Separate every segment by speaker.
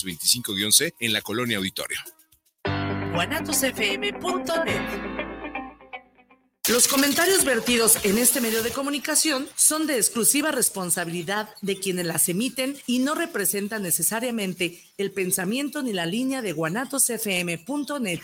Speaker 1: 25-C en la colonia Auditorio.
Speaker 2: Los comentarios vertidos en este medio de comunicación son de exclusiva responsabilidad de quienes las emiten y no representan necesariamente el pensamiento ni la línea de guanatosfm.net.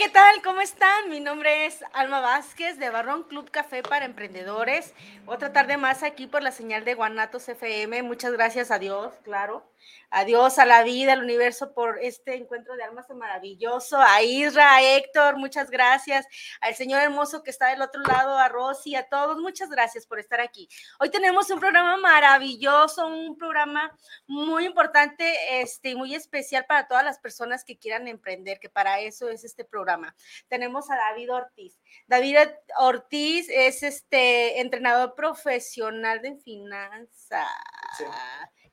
Speaker 3: ¿qué tal? ¿Cómo están? Mi nombre es Alma Vázquez de Barrón Club Café para Emprendedores. Otra tarde más aquí por la señal de Guanatos FM. Muchas gracias a Dios, claro, Adiós a la vida, al universo por este encuentro de almas maravilloso. A Isra, a Héctor, muchas gracias. Al señor hermoso que está del otro lado, a Rosy, a todos, muchas gracias por estar aquí. Hoy tenemos un programa maravilloso, un programa muy importante este, muy especial para todas las personas que quieran emprender, que para eso es este programa. Tenemos a David Ortiz. David Ortiz es este entrenador profesional de finanzas.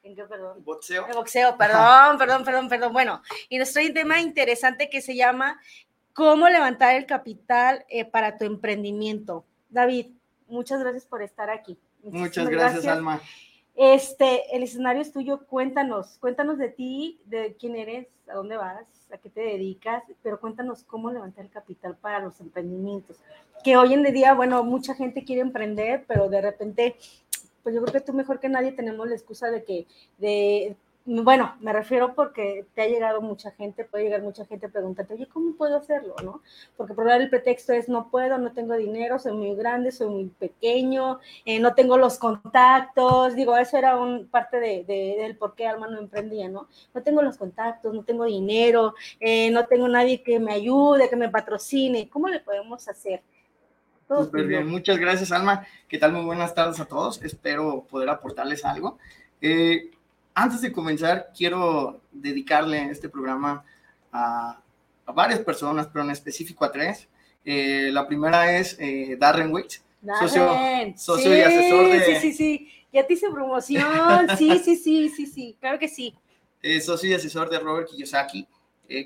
Speaker 3: ¿En qué, perdón?
Speaker 4: Boxeo.
Speaker 3: boxeo, perdón, perdón, perdón, perdón. Bueno, y nos trae un tema interesante que se llama ¿Cómo levantar el capital eh, para tu emprendimiento? David, muchas gracias por estar aquí.
Speaker 4: muchas gracias, Alma.
Speaker 3: Este, el escenario es tuyo, cuéntanos, cuéntanos de ti, de quién eres, a dónde vas, a qué te dedicas, pero cuéntanos cómo levantar el capital para los emprendimientos. Que hoy en día, bueno, mucha gente quiere emprender, pero de repente pues yo creo que tú mejor que nadie tenemos la excusa de que, de, bueno, me refiero porque te ha llegado mucha gente, puede llegar mucha gente preguntarte, oye, ¿cómo puedo hacerlo? ¿no? Porque por el pretexto es, no puedo, no tengo dinero, soy muy grande, soy muy pequeño, eh, no tengo los contactos, digo, eso era un parte de, del por qué Alma no emprendía, ¿no? No tengo los contactos, no tengo dinero, eh, no tengo nadie que me ayude, que me patrocine, ¿cómo le podemos hacer?
Speaker 4: Súper bien, muchas gracias Alma. ¿Qué tal? Muy buenas tardes a todos. Espero poder aportarles algo. Eh, antes de comenzar, quiero dedicarle este programa a, varias personas, pero en específico a tres. Eh, la primera es eh, Darren Wicks, socio, socio y asesor de...
Speaker 3: Sí, sí, sí, ya te hice promoción, sí, sí, sí, sí, sí, claro que sí.
Speaker 4: socio y asesor de Robert Kiyosaki.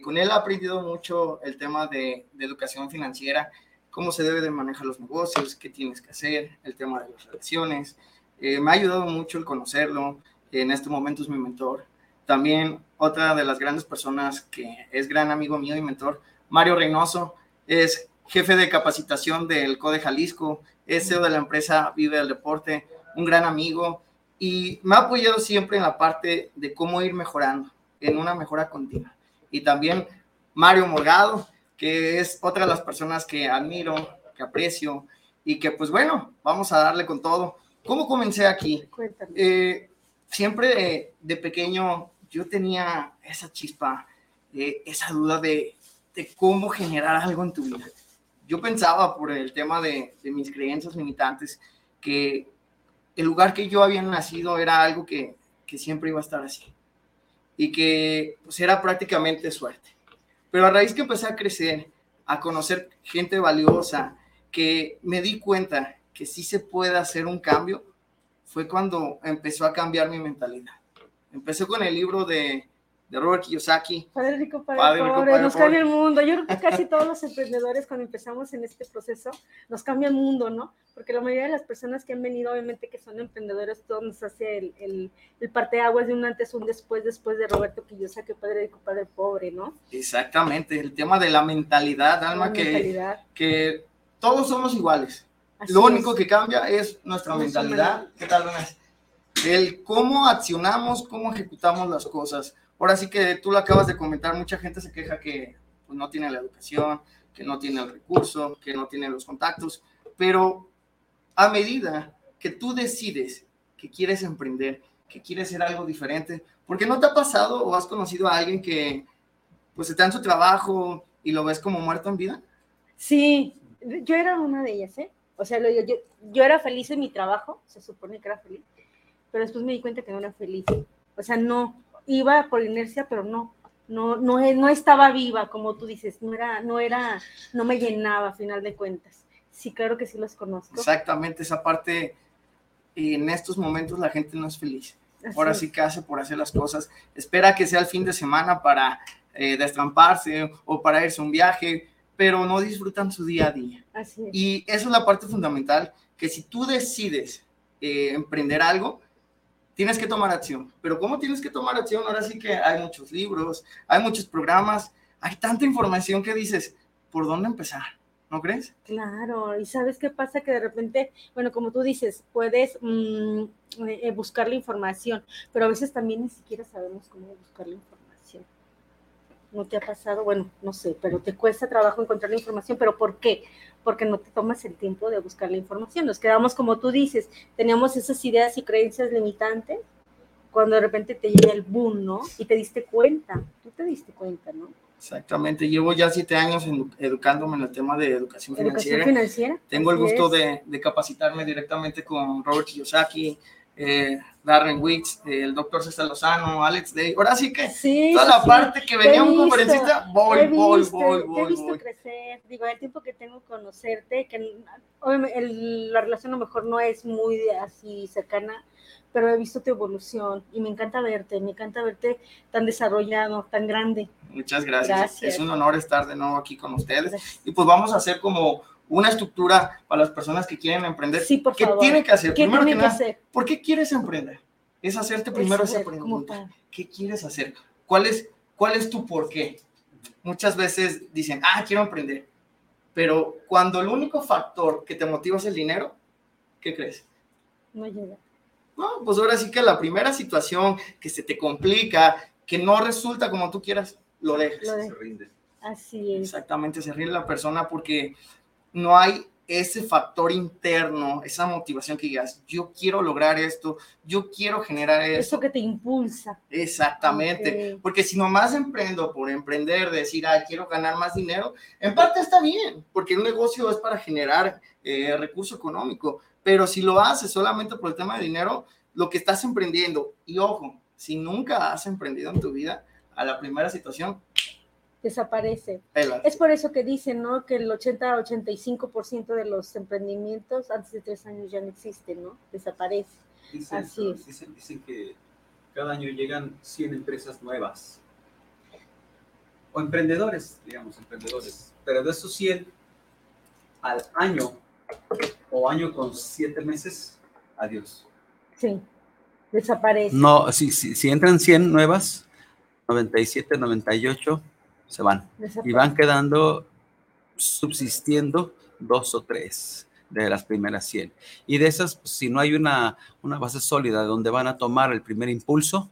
Speaker 4: con él he aprendido mucho el tema de, de educación financiera, cómo se debe de manejar los negocios, qué tienes que hacer, el tema de las relaciones. Eh, me ha ayudado mucho el conocerlo, en este momento es mi mentor. También otra de las grandes personas que es gran amigo mío y mentor, Mario Reynoso, es jefe de capacitación del CODE Jalisco, es CEO de la empresa Vive del Deporte, un gran amigo y me ha apoyado siempre en la parte de cómo ir mejorando, en una mejora continua. Y también Mario Morgado, que es otra de las personas que admiro, que aprecio y que pues bueno, vamos a darle con todo. ¿Cómo comencé aquí? Eh, siempre de, pequeño yo tenía esa chispa, eh, esa duda de, de, cómo generar algo en tu vida. Yo pensaba por el tema de, de mis creencias limitantes que el lugar que yo había nacido era algo que, que siempre iba a estar así y que pues era prácticamente suerte. Pero a raíz que empecé a crecer, a conocer gente valiosa, que me di cuenta que sí se puede hacer un cambio, fue cuando empezó a cambiar mi mentalidad. Empecé con el libro de de Robert Kiyosaki.
Speaker 3: Padre rico, padre, pobre, nos cambia el mundo. Yo creo que casi todos los emprendedores cuando empezamos en este proceso nos cambia el mundo, ¿no? Porque la mayoría de las personas que han venido, obviamente que son emprendedores, todos nos hace el, el, el parteaguas de un antes, un después, después de Roberto Kiyosaki, padre rico, padre pobre, ¿no?
Speaker 4: Exactamente, el tema de la mentalidad, Alma, que, que todos somos iguales. Lo único que cambia es nuestra mentalidad. ¿Qué tal, buenas? El cómo accionamos, cómo ejecutamos las cosas Ahora sí que tú lo acabas de comentar, mucha gente se queja que pues, no tiene la educación, que no tiene el recurso, que no tiene los contactos, pero a medida que tú decides que quieres emprender, que quieres hacer algo diferente, porque no te ha pasado o has conocido a alguien que pues está en su trabajo y lo ves como muerto en vida?
Speaker 3: Sí, yo era una de ellas, ¿eh? O sea, yo, yo, yo era feliz en mi trabajo, se supone que era feliz, pero después me di cuenta que no era feliz. O sea, no, iba por inercia, pero no, no, no, no estaba viva, como tú dices, no era, no era, no me llenaba a final de cuentas. Sí, claro que sí los conozco.
Speaker 4: Exactamente, esa parte, en estos momentos la gente no es feliz. Ahora sí que hace por hacer las cosas. Espera que sea el fin de semana para eh, destramparse o para irse a un viaje, pero no disfrutan su día a día.
Speaker 3: Así es.
Speaker 4: Y eso es la parte fundamental, que si tú decides eh, emprender algo, tienes que tomar acción. Pero ¿cómo tienes que tomar acción? Ahora sí que hay muchos libros, hay muchos programas, hay tanta información que dices, ¿por dónde empezar? ¿No crees?
Speaker 3: Claro, y sabes qué pasa que de repente, bueno, como tú dices, puedes mm, eh, buscar la información, pero a veces también ni siquiera sabemos cómo buscar la información. ¿No te ha pasado? Bueno, no sé, pero te cuesta trabajo encontrar la información, pero ¿por qué? Porque no te tomas el tiempo de buscar la información. Nos quedamos, como tú dices, teníamos esas ideas y creencias limitantes cuando de repente te llega el boom, ¿no? Y te diste cuenta, tú te diste cuenta, ¿no?
Speaker 4: Exactamente, llevo ya siete años educándome en el tema de educación financiera.
Speaker 3: ¿Educación financiera?
Speaker 4: Tengo el gusto de, de, capacitarme directamente con Robert Kiyosaki, eh, Darren Wicks, el doctor César Lozano, Alex Day. Ahora sí que
Speaker 3: sí,
Speaker 4: toda la
Speaker 3: sí.
Speaker 4: parte que venía un conferencista, voy, voy,
Speaker 3: visto,
Speaker 4: voy,
Speaker 3: Te he
Speaker 4: voy,
Speaker 3: visto
Speaker 4: voy.
Speaker 3: crecer, digo, el tiempo que tengo conocerte, que el, la relación a lo mejor no es muy así cercana, pero he visto tu evolución y me encanta verte, me encanta verte tan desarrollado, tan grande.
Speaker 4: Muchas gracias.
Speaker 3: Gracias.
Speaker 4: Es un honor estar de nuevo aquí con ustedes.
Speaker 3: Gracias.
Speaker 4: Y pues vamos a hacer como una estructura para las personas que quieren emprender.
Speaker 3: Sí, por
Speaker 4: ¿Qué
Speaker 3: favor.
Speaker 4: tienen que hacer?
Speaker 3: ¿Qué
Speaker 4: Primero que
Speaker 3: que
Speaker 4: nada,
Speaker 3: hacer?
Speaker 4: ¿por qué quieres emprender? Es hacerte primero esa pregunta. ¿Qué quieres hacer? ¿Cuál es, ¿Cuál es tu por qué? Muchas veces dicen, ah, quiero emprender. Pero cuando el único factor que te motiva es el dinero, ¿qué crees?
Speaker 3: No llega.
Speaker 4: No, pues ahora sí que la primera situación que se te complica, que no resulta como tú quieras, lo dejas.
Speaker 3: Lo de-
Speaker 1: se rinde.
Speaker 3: Así es.
Speaker 4: Exactamente, se ríe la persona porque no hay ese factor interno, esa motivación que digas, yo quiero lograr esto, yo quiero generar esto.
Speaker 3: Eso que te impulsa.
Speaker 4: Exactamente, porque si nomás emprendo por emprender, decir, ah, quiero ganar más dinero, en parte está bien, porque un negocio es para generar eh, recurso económico, pero si lo haces solamente por el tema de dinero, lo que estás emprendiendo, y ojo, si nunca has emprendido en tu vida, a la primera situación,
Speaker 3: Desaparece.
Speaker 4: pela.
Speaker 3: Es por eso que dicen, ¿no? Que el 80-85% de los emprendimientos antes de tres años ya no existen, ¿no? Desaparece.
Speaker 1: Dicen,
Speaker 3: Así es.
Speaker 1: Dicen, dicen que cada año llegan 100 empresas nuevas. O emprendedores, digamos, emprendedores. Pero de esos 100, al año o año con 7 meses, adiós.
Speaker 3: Sí. Desaparece.
Speaker 1: No, si, si, si entran 100 nuevas, 97, 98 se van. Y van quedando subsistiendo dos o tres de las primeras 100. Y de esas, pues, si no hay una, una base sólida donde van a tomar el primer impulso,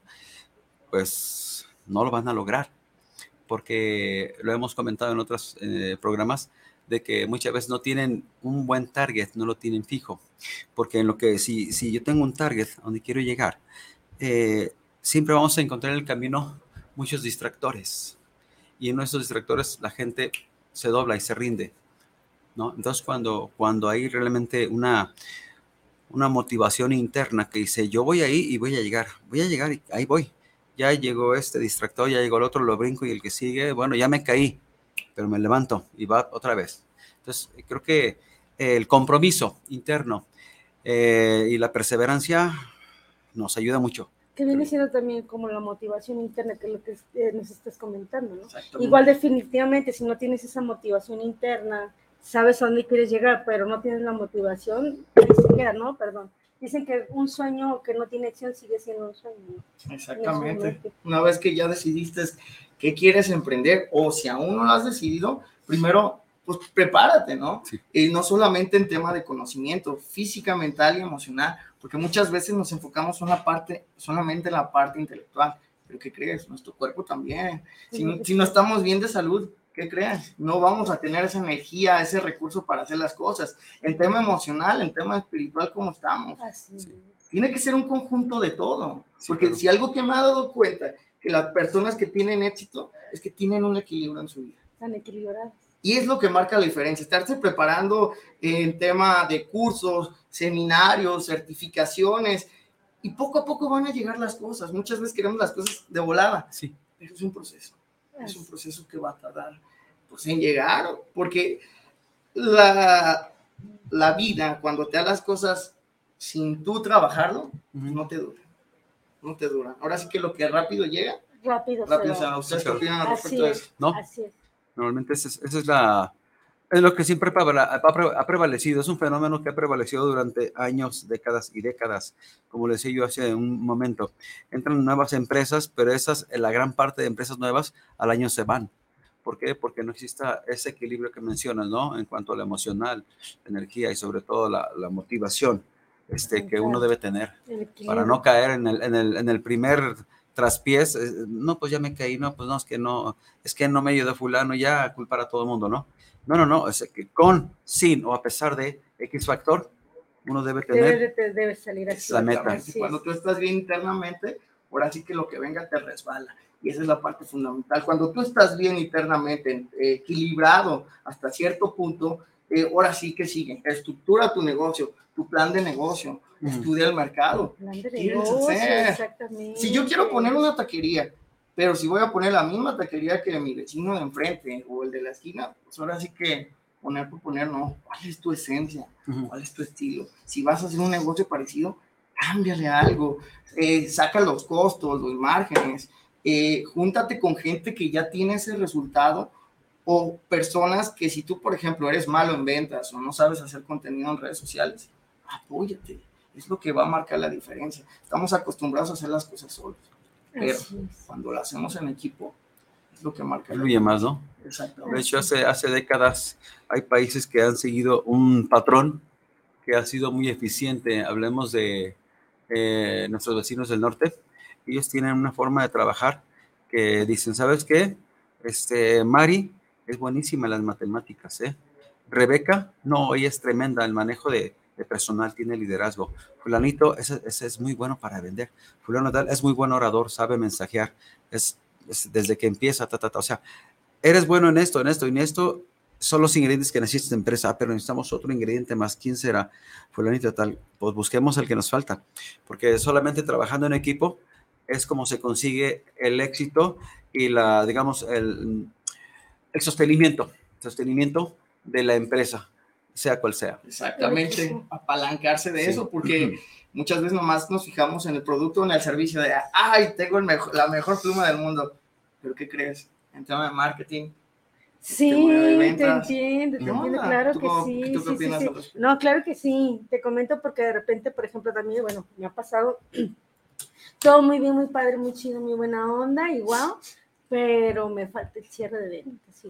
Speaker 1: pues no lo van a lograr. Porque lo hemos comentado en otros eh, programas, de que muchas veces no tienen un buen target, no lo tienen fijo. Porque en lo que, si, si yo tengo un target a donde quiero llegar, eh, siempre vamos a encontrar en el camino muchos distractores. Y en esos distractores la gente se dobla y se rinde. ¿no? Entonces, cuando, cuando hay realmente una, una motivación interna que dice, yo voy ahí y voy a llegar, voy a llegar y ahí voy. Ya llegó este distractor, ya llegó el otro, lo brinco y el que sigue, bueno, ya me caí, pero me levanto y va otra vez. Entonces, creo que el compromiso interno eh, y la perseverancia nos ayuda mucho.
Speaker 3: Que viene siendo también como la motivación interna, que es lo que eh, nos estás comentando, ¿no? Igual definitivamente, si no tienes esa motivación interna, sabes a dónde quieres llegar, pero no tienes la motivación, se queda, ¿no? Perdón. Dicen que un sueño que no tiene acción sigue siendo un sueño.
Speaker 4: Exactamente. Una vez que ya decidiste qué quieres emprender o si aún no lo has decidido, primero, pues prepárate, ¿no?
Speaker 1: Sí.
Speaker 4: Y no solamente en tema de conocimiento, física, mental y emocional, porque muchas veces nos enfocamos en una parte, solamente en la parte intelectual. Pero ¿qué crees? Nuestro cuerpo también. Si, no- si no estamos bien de salud, ¿qué crees? No vamos a tener esa energía, ese recurso para hacer las cosas. En tema emocional, en tema espiritual, ¿cómo estamos?
Speaker 3: Así es.
Speaker 4: tiene que ser un conjunto de todo.
Speaker 1: Sí,
Speaker 4: porque
Speaker 1: claro.
Speaker 4: si algo que me ha dado cuenta que las personas que tienen éxito es que tienen un equilibrio en su vida.
Speaker 3: Tan equilibradas.
Speaker 4: Y es lo que marca la diferencia, estarse preparando en tema de cursos, seminarios, certificaciones, y poco a poco van a llegar las cosas. Muchas veces queremos las cosas de volada,
Speaker 1: Sí.
Speaker 4: pero es un proceso, es un proceso que va a tardar pues, en llegar, porque la, la vida, cuando te da las cosas sin tú trabajarlo, no te dura. No te dura. Ahora sí que lo que rápido llega,
Speaker 3: Rápido.
Speaker 4: rápido
Speaker 3: se
Speaker 4: se
Speaker 3: va.
Speaker 4: ¿Ustedes qué opinan respecto
Speaker 3: es.
Speaker 4: eso?
Speaker 1: ¿No?
Speaker 3: Así es.
Speaker 1: Normalmente esa es, esa es la... Es lo que siempre ha pre- ha prevalecido, es un fenómeno que ha prevalecido durante años, décadas y décadas. Como le decía yo hace un momento, entran nuevas empresas, pero esas, la gran parte de empresas nuevas al año se van. ¿Por qué? Porque no existe ese equilibrio que mencionas, ¿no? En cuanto a lo emocional, energía y sobre todo la, la motivación este, que uno debe tener para no caer en el, en el, en el primer traspiés. eh, No, pues ya me caí, no, pues no, es que no, es que no me ayudó fulano, ya culpar a todo el mundo, ¿no? No, no, no, es que con, sin o a pesar de X factor, uno debe tener
Speaker 3: Debe, de- debe salir así.
Speaker 1: La meta.
Speaker 4: Cuando tú estás bien internamente, ahora sí que lo que venga te resbala. Y esa es la parte fundamental. Cuando tú estás bien internamente, eh, equilibrado hasta cierto punto, eh, ahora sí que sigue. Estructura tu negocio, tu plan de negocio. Estudia el mercado.
Speaker 3: Plan de
Speaker 4: ¿Quieres
Speaker 3: negocio,
Speaker 4: hacer?
Speaker 3: exactamente.
Speaker 4: Si yo quiero poner una taquería, pero si voy a poner la misma taquería que mi vecino de enfrente o el de la esquina, pues ahora sí que poner por poner, no. ¿Cuál es tu esencia? ¿Cuál es tu estilo? Si vas a hacer un negocio parecido, cámbiale algo, eh, saca los costos, los márgenes, eh, júntate con gente que ya tiene ese resultado o personas que si tú, por ejemplo, eres malo en ventas o no sabes hacer contenido en redes sociales, apóyate. Es lo que va a marcar la diferencia. Estamos acostumbrados a hacer las cosas solos, pero cuando lo hacemos en equipo, es lo que marca la
Speaker 1: Fluye más, ¿no?
Speaker 4: Exactamente.
Speaker 1: De hecho, hace, hace décadas hay países que han seguido un patrón que ha sido muy eficiente. Hablemos de eh, nuestros vecinos del norte. Ellos tienen una forma de trabajar que dicen, ¿sabes qué? Este, Mari es buenísima en las matemáticas, ¿eh? Rebeca, no, ella es tremenda, el manejo de, personal tiene liderazgo. Fulanito, ese, es muy bueno para vender. Fulano tal, es muy buen orador, sabe mensajear, es, es desde que empieza, ta, ta, ta. O sea, eres bueno en esto, en esto y en esto, son los ingredientes que necesita esta empresa, Ah, pero necesitamos otro ingrediente más. ¿Quién será? Fulanito tal. Pues busquemos el que nos falta, porque solamente trabajando en equipo es como se consigue el éxito y la, digamos, el, el sostenimiento, sostenimiento de la empresa, sea cual sea.
Speaker 4: Exactamente, apalancarse de
Speaker 1: Sí.
Speaker 4: eso, porque muchas veces nomás nos fijamos en el producto o en el servicio de, ay, tengo el mejor- la mejor pluma del mundo. ¿Pero qué crees? En tema de marketing.
Speaker 3: Sí, te entiendo, te
Speaker 4: ¿Qué
Speaker 3: entiendo, claro
Speaker 4: ¿Tú
Speaker 3: que sí.
Speaker 4: tú qué
Speaker 3: sí, sí,
Speaker 4: opinas
Speaker 3: sí.
Speaker 4: al respecto?
Speaker 3: No, claro que sí. Te comento porque de repente, por ejemplo, también, bueno, me ha pasado todo muy bien, muy padre, muy chido, muy buena onda wow, pero me falta el cierre de ventas.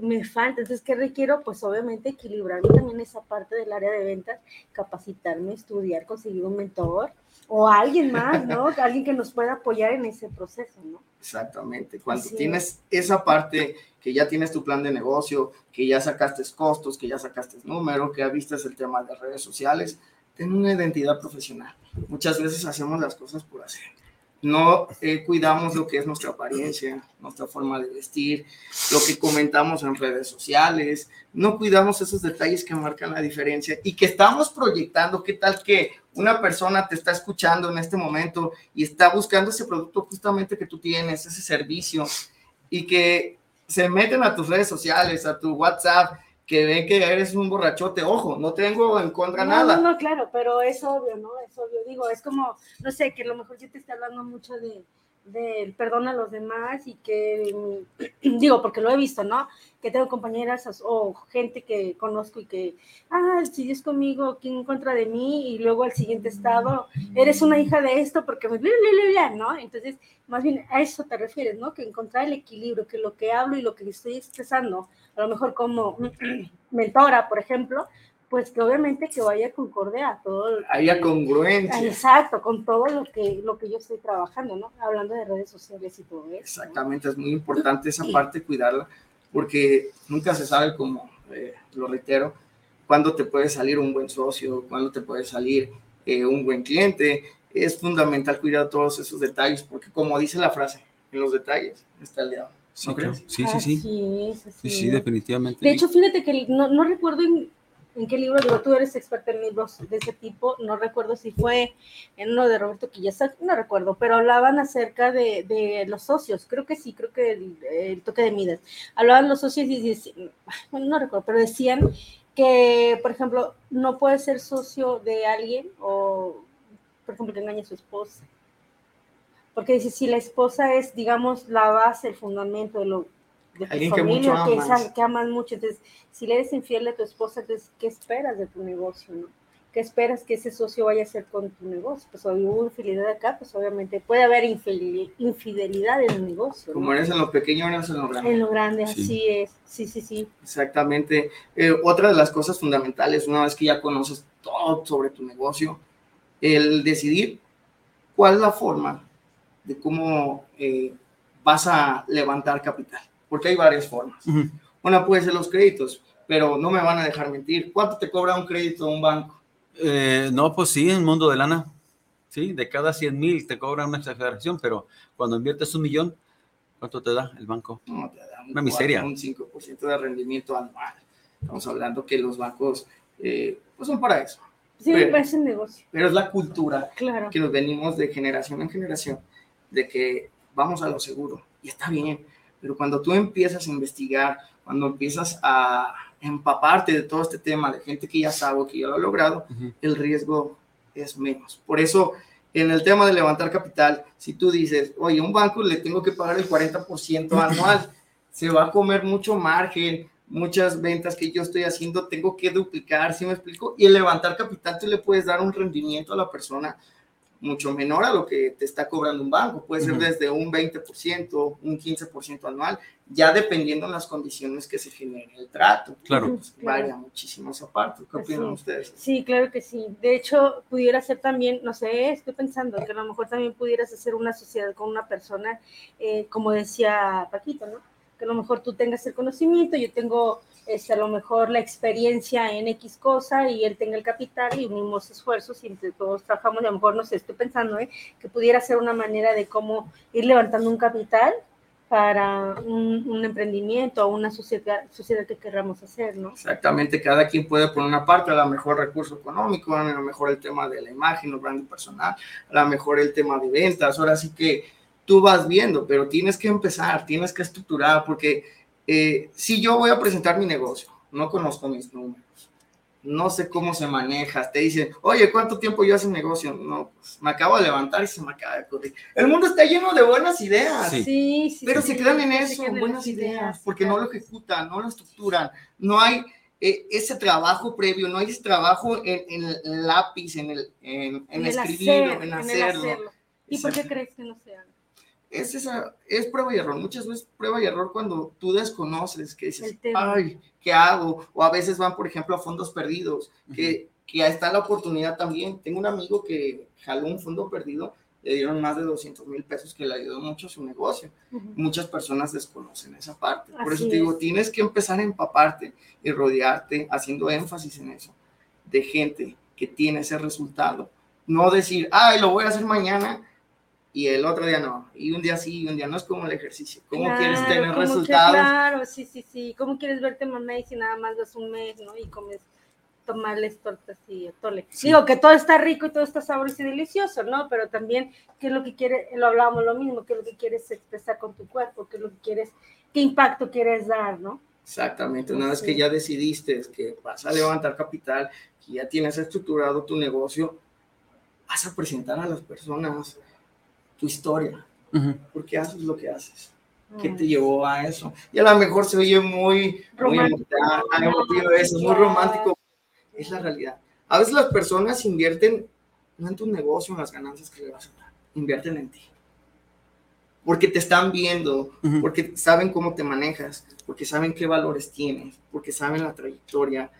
Speaker 3: Me falta, entonces, ¿qué requiero? Pues obviamente equilibrarme también esa parte del área de ventas, capacitarme, estudiar, conseguir un mentor o alguien más, ¿no? Alguien que nos pueda apoyar en ese proceso, ¿no?
Speaker 4: Exactamente. Cuando tienes esa parte que ya tienes tu plan de negocio, que ya sacaste costos, que ya sacaste número, que ya viste el tema de redes sociales, ten una identidad profesional. Muchas veces hacemos las cosas por hacer. No eh, cuidamos lo que es nuestra apariencia, nuestra forma de vestir, lo que comentamos en redes sociales, no cuidamos esos detalles que marcan la diferencia y que estamos proyectando. ¿Qué tal que una persona te está escuchando en este momento y está buscando ese producto justamente que tú tienes, ese servicio, y que se meten a tus redes sociales, a tu WhatsApp, que ven que eres un borrachote? Ojo, no tengo en contra
Speaker 3: No,
Speaker 4: nada.
Speaker 3: No, no, claro, pero es obvio, ¿no? Es obvio. Digo, es como, no sé, que a lo mejor yo te está hablando mucho de del perdón a los demás y que, mm, digo, porque lo he visto, ¿no? Que tengo compañeras o, gente que conozco y que, ah, si es conmigo, ¿quién en contra de mí? Y luego al siguiente estado, eres una hija de esto porque bla, ¿no? Entonces, más bien a eso te refieres, ¿no? Que encontrar el equilibrio, que lo que hablo y lo que estoy expresando, a lo mejor como mentora, por ejemplo, pues que obviamente que vaya concorde a todo.
Speaker 4: Haya congruencia.
Speaker 3: Exacto, con todo lo que, lo que yo estoy trabajando, ¿no? Hablando de redes sociales y todo eso. ¿no?
Speaker 4: Exactamente, es muy importante esa parte cuidarla, porque nunca se sabe, como eh, lo reitero, cuándo te puede salir un buen socio, cuándo te puede salir eh, un buen cliente. Es fundamental cuidar todos esos detalles, porque como dice la frase, en los detalles está el diablo.
Speaker 1: Sí,
Speaker 4: ¿No
Speaker 1: claro.
Speaker 4: crees?
Speaker 1: sí, sí, sí.
Speaker 3: Así es, así
Speaker 1: Sí, sí, definitivamente.
Speaker 3: De hecho, fíjate que no, no recuerdo en, en qué libro, digo, tú eres experta en libros de ese tipo, no recuerdo si fue en uno de Roberto Quillasa, no recuerdo, pero hablaban acerca de, los socios, creo que sí, creo que el, toque de Midas, hablaban los socios y decían, no recuerdo, pero decían que, por ejemplo, no puede ser socio de alguien o, por ejemplo, que engañe a su esposa. Porque dice, si la esposa es, digamos, la base, el fundamento de lo de tu
Speaker 4: Alguien que
Speaker 3: familia,
Speaker 4: mucho
Speaker 3: que,
Speaker 4: amas.
Speaker 3: que amas mucho, entonces, si le eres infiel a tu esposa, entonces, ¿qué esperas de tu negocio, no? ¿Qué esperas que ese socio vaya a hacer con tu negocio? Pues hoy hubo infidelidad acá, pues obviamente puede haber infidel- infidelidad en el negocio,
Speaker 4: Como
Speaker 3: ¿no?
Speaker 4: eres en lo pequeño, eres en lo grande.
Speaker 3: En lo grande,
Speaker 1: Sí.
Speaker 3: así es. Sí, sí, sí.
Speaker 4: Exactamente. Eh, otra de las cosas fundamentales, una vez que ya conoces todo sobre tu negocio, el decidir cuál es la forma de cómo eh, vas a levantar capital. Porque hay varias formas.
Speaker 1: Ujú.
Speaker 4: Una puede ser los créditos, pero no me van a dejar mentir. ¿Cuánto te cobra un crédito de un banco?
Speaker 1: Eh, no, pues sí, en mundo de lana. Sí, de cada 100 mil te cobran una exageración, pero cuando inviertes un millón, ¿cuánto te da el banco?
Speaker 4: No, te da un
Speaker 1: Una miseria.
Speaker 4: Un 5% de rendimiento anual. Estamos hablando que los bancos eh, pues son para eso.
Speaker 3: Sí,
Speaker 4: Pero-
Speaker 3: es el negocio,
Speaker 4: Pero es la cultura
Speaker 3: claro.
Speaker 4: que nos venimos de generación en generación, de que vamos a lo seguro, y está bien, pero cuando tú empiezas a investigar, cuando empiezas a empaparte de todo este tema, de gente que ya sabe, que ya lo ha logrado,
Speaker 1: Ujú.
Speaker 4: el riesgo es menos. Por eso, en el tema de levantar capital, si tú dices, oye, un banco le tengo que pagar el 40% anual, se va a comer mucho margen, muchas ventas que yo estoy haciendo, tengo que duplicar, ¿sí me explico? Y el levantar capital, tú le puedes dar un rendimiento a la persona mucho menor a lo que te está cobrando un banco. Puede ser desde un 20%, un 15% anual, ya dependiendo en las condiciones que se genere el trato.
Speaker 1: Claro.
Speaker 4: Pues, varía muchísimo esa parte. ¿Qué opinan
Speaker 3: es.
Speaker 4: ustedes?
Speaker 3: Sí, claro que sí. De hecho, pudiera ser también, no sé, estoy pensando que a lo mejor también pudieras hacer una sociedad con una persona, eh, como decía Paquito, ¿no? Que a lo mejor tú tengas el conocimiento, yo tengo este, a lo mejor la experiencia en X cosa y él tenga el capital y unimos esfuerzos y entre todos trabajamos. Y a lo mejor, no sé, estoy pensando, ¿eh? Que pudiera ser una manera de cómo ir levantando un capital para un, emprendimiento o una sociedad, sociedad que queramos hacer, ¿no?
Speaker 4: Exactamente, cada quien puede poner una parte, a lo mejor recurso económico, a lo mejor el tema de la imagen, el branding personal, a lo mejor el tema de ventas. Ahora sí que tú vas viendo, pero tienes que empezar, tienes que estructurar, porque eh, si yo voy a presentar mi negocio, no conozco mis números, no sé cómo se maneja, te dicen, oye, ¿cuánto tiempo yo hace negocio? No, pues me acabo de levantar y se me acaba de ocurrir. El mundo está lleno de buenas ideas.
Speaker 1: Sí.
Speaker 3: Sí, sí.
Speaker 4: Pero
Speaker 3: sí,
Speaker 4: se quedan en eso,
Speaker 3: quedan en
Speaker 4: buenas ideas, porque no lo ejecutan, no lo estructuran, no hay eh, ese trabajo previo, no hay ese trabajo en, en el lápiz, en, el, en, en
Speaker 3: En el
Speaker 4: escribirlo,
Speaker 3: hacer,
Speaker 4: en
Speaker 3: el
Speaker 4: hacerlo.
Speaker 3: ¿Y por qué crees que no se haga?
Speaker 4: Es, esa, es prueba y error, muchas veces prueba y error cuando tú desconoces, que dices,
Speaker 3: El tema.
Speaker 4: ay, ¿qué hago? O a veces van, por ejemplo, a fondos perdidos, que, que ahí está la oportunidad también. Tengo un amigo que jaló un fondo perdido, le dieron más de 200 mil pesos, que le ayudó mucho a su negocio. Muchas personas desconocen esa parte. Por eso te digo,
Speaker 3: es.
Speaker 4: tienes que empezar a empaparte y rodearte haciendo énfasis en eso, de gente que tiene ese resultado. No decir, ay, lo voy a hacer mañana y el otro día no. Y un día sí y un día no es como el ejercicio. ¿Cómo quieres
Speaker 3: Claro,
Speaker 4: tener
Speaker 3: ¿cómo que-
Speaker 4: resultados?
Speaker 3: claro, sí, sí, sí. ¿Cómo quieres verte mamá y si nada más vas un mes, ¿no? Y comes tomarles tortas y atole.
Speaker 1: Sí.
Speaker 3: Digo que todo está rico y todo está sabroso y delicioso, ¿no? Pero también, ¿qué es lo que quieres? Lo hablábamos lo mismo, ¿qué es lo que quieres expresar con tu cuerpo? ¿Qué es lo que quieres? ¿Qué impacto quieres dar, no?
Speaker 4: Exactamente, una vez
Speaker 3: Sí.
Speaker 4: que ya decidiste que vas a levantar capital, que ya tienes estructurado tu negocio, vas a presentar a las personas tu historia,
Speaker 1: Ujú.
Speaker 4: por qué haces lo que haces. ¿Qué te llevó a eso? Y a lo mejor se oye muy, muy
Speaker 3: Romántico.
Speaker 4: emotivo, ah, emotivo eso, muy romántico. Es la realidad. A veces las personas invierten no en tu negocio, en las ganancias que le vas a dar, invierten en ti. Porque te están viendo,
Speaker 1: Ujú.
Speaker 4: porque saben cómo te manejas, porque saben qué valores tienes, porque saben la trayectoria.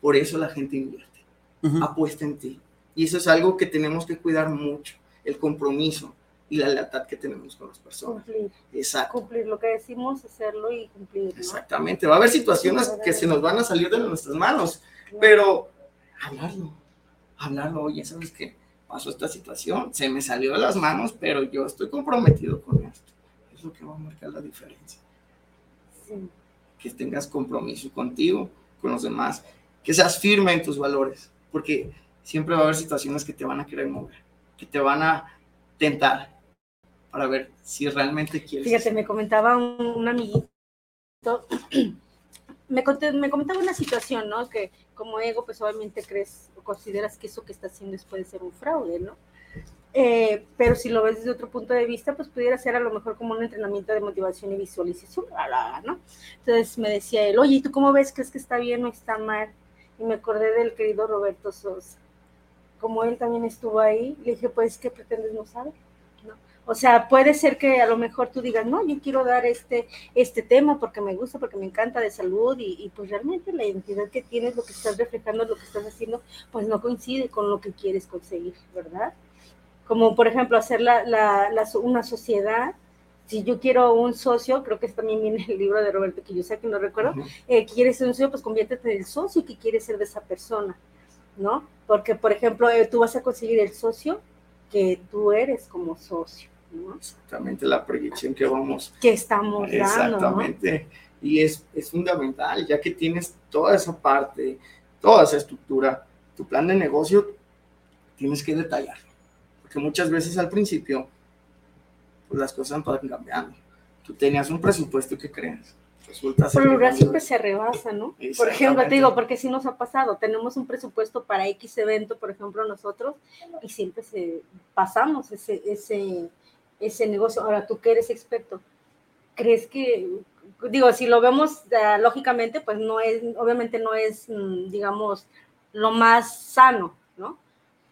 Speaker 4: Por eso la gente invierte,
Speaker 1: Ujú.
Speaker 4: apuesta en ti. Y eso es algo que tenemos que cuidar mucho, el compromiso y la lealtad que tenemos con las personas.
Speaker 3: Cumplir,
Speaker 4: Exacto.
Speaker 3: cumplir lo que decimos, hacerlo y cumplir, ¿no?
Speaker 4: Exactamente, va a haber situaciones que se nos van a salir de nuestras manos, pero hablarlo, hablarlo, oye, ¿sabes qué? Pasó esta situación, se me salió de las manos, pero yo estoy comprometido con esto. Es lo que va a marcar la diferencia,
Speaker 3: Sí.
Speaker 4: que tengas compromiso contigo, con los demás, que seas firme en tus valores, porque siempre va a haber situaciones que te van a querer mover, que te van a tentar para ver si realmente quieres.
Speaker 3: Fíjate, me comentaba un, un amiguito, me, conté- me comentaba una situación, ¿no? Que como ego, pues obviamente crees o consideras que eso que está haciendo es- puede ser un fraude, ¿no? Eh, pero si lo ves desde otro punto de vista, pues pudiera ser a lo mejor como un entrenamiento de motivación y visualización, bla, bla, bla, ¿no? Entonces me decía él, oye, ¿y tú cómo ves? ¿Crees que está bien o está mal? Y me acordé del querido Roberto Sosa. Como él también estuvo ahí, le dije, pues, ¿qué pretendes no saber? O sea, puede ser que a lo mejor tú digas, no, yo quiero dar este, este tema porque me gusta, porque me encanta de salud y, y pues realmente la identidad que tienes, lo que estás reflejando, lo que estás haciendo, pues no coincide con lo que quieres conseguir, ¿verdad? Como por ejemplo hacer la, la, la una sociedad, si yo quiero un socio, creo que también viene el libro de Roberto Kiyosaki, no recuerdo,
Speaker 4: Ujú.
Speaker 3: eh, quieres ser un socio, pues conviértete en el socio que quieres ser de esa persona, ¿no? Porque, por ejemplo, eh, tú vas a conseguir el socio que tú eres como socio, ¿no?
Speaker 4: Exactamente la proyección que vamos
Speaker 3: Que estamos dando, ¿no?
Speaker 4: Exactamente. Y es, es fundamental, ya que tienes toda esa parte, toda esa estructura, tu plan de negocio, tienes que detallarlo. Porque muchas veces al principio, pues las cosas van cambiando. Tú tenías un presupuesto que creas. Resulta
Speaker 3: Por
Speaker 4: no
Speaker 3: siempre se rebasa, ¿no? Por ejemplo, te digo, porque sí nos ha pasado, tenemos un presupuesto para X evento, por ejemplo, nosotros, y siempre se pasamos ese, ese, ese negocio. Ahora, tú que eres experto, ¿crees que, digo, si lo vemos ah, lógicamente, pues no es, obviamente no es, mm, digamos, lo más sano, ¿no?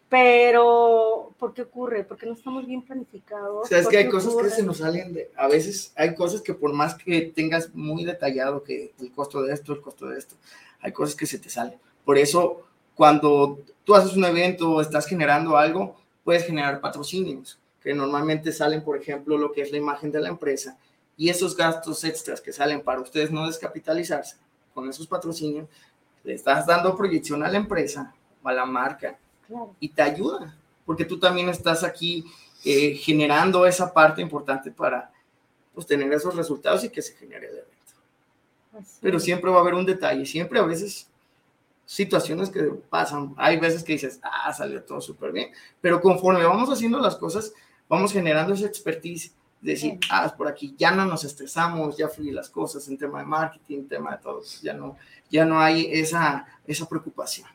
Speaker 3: Pero, ¿por qué ocurre? Porque no estamos bien planificados.
Speaker 4: O sea, es
Speaker 3: ¿Por
Speaker 4: que hay cosas que se nos salen de, a veces hay cosas que por más que tengas muy detallado que el costo de esto, el costo de esto, hay cosas que se te salen. Por eso, cuando tú haces un evento o estás generando algo, puedes generar patrocinios, que normalmente salen, por ejemplo, lo que es la imagen de la empresa, y esos gastos extras que salen para ustedes no descapitalizarse con esos patrocinios, le estás dando proyección a la empresa o a la marca
Speaker 3: Claro.
Speaker 4: y te ayuda, porque tú también estás aquí eh, generando esa parte importante para pues, tener esos resultados y que se genere el evento.
Speaker 3: Así
Speaker 4: Pero
Speaker 3: es.
Speaker 4: siempre va a haber un detalle, siempre a veces situaciones que pasan, hay veces que dices, ah, salió todo súper bien, pero conforme vamos haciendo las cosas, vamos generando esa expertise, de decir, ah, por aquí ya no nos estresamos, ya fluyen las cosas en tema de marketing, tema de todo, pues, ya no, ya no hay esa, esa preocupación.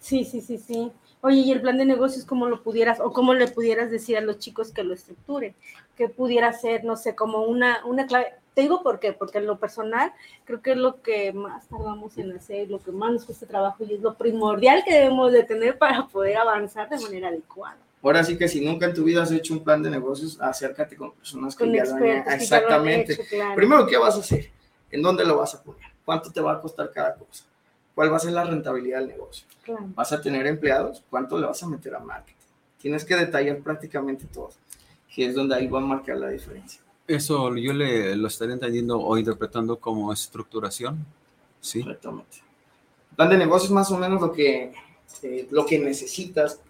Speaker 3: Sí, sí, sí, sí. Oye, ¿y el plan de negocios cómo lo pudieras o cómo le pudieras decir a los chicos que lo estructuren? Que pudiera ser, no sé, como una, una clave. Te digo por qué, porque en lo personal creo que es lo que más tardamos en hacer, lo que más nos cuesta trabajo y es lo primordial que debemos de tener para poder avanzar de manera adecuada.
Speaker 4: Ahora sí que si nunca en tu vida has hecho un plan de negocios, acércate con personas que
Speaker 3: Con
Speaker 4: ya lo han Exactamente.
Speaker 3: hecho, claro.
Speaker 4: Primero, ¿qué vas a hacer? ¿En dónde lo vas a poner? ¿Cuánto te va a costar cada cosa? ¿Cuál va a ser la rentabilidad del negocio?
Speaker 3: Claro.
Speaker 4: ¿Vas a tener empleados? ¿Cuánto le vas a meter a marketing? Tienes que detallar prácticamente todo, que es donde ahí va a marcar la diferencia.
Speaker 1: Eso yo le, lo estaría entendiendo o interpretando como estructuración. Sí.
Speaker 4: Correctamente. Plan de negocios es más o menos lo que, eh, lo que necesitas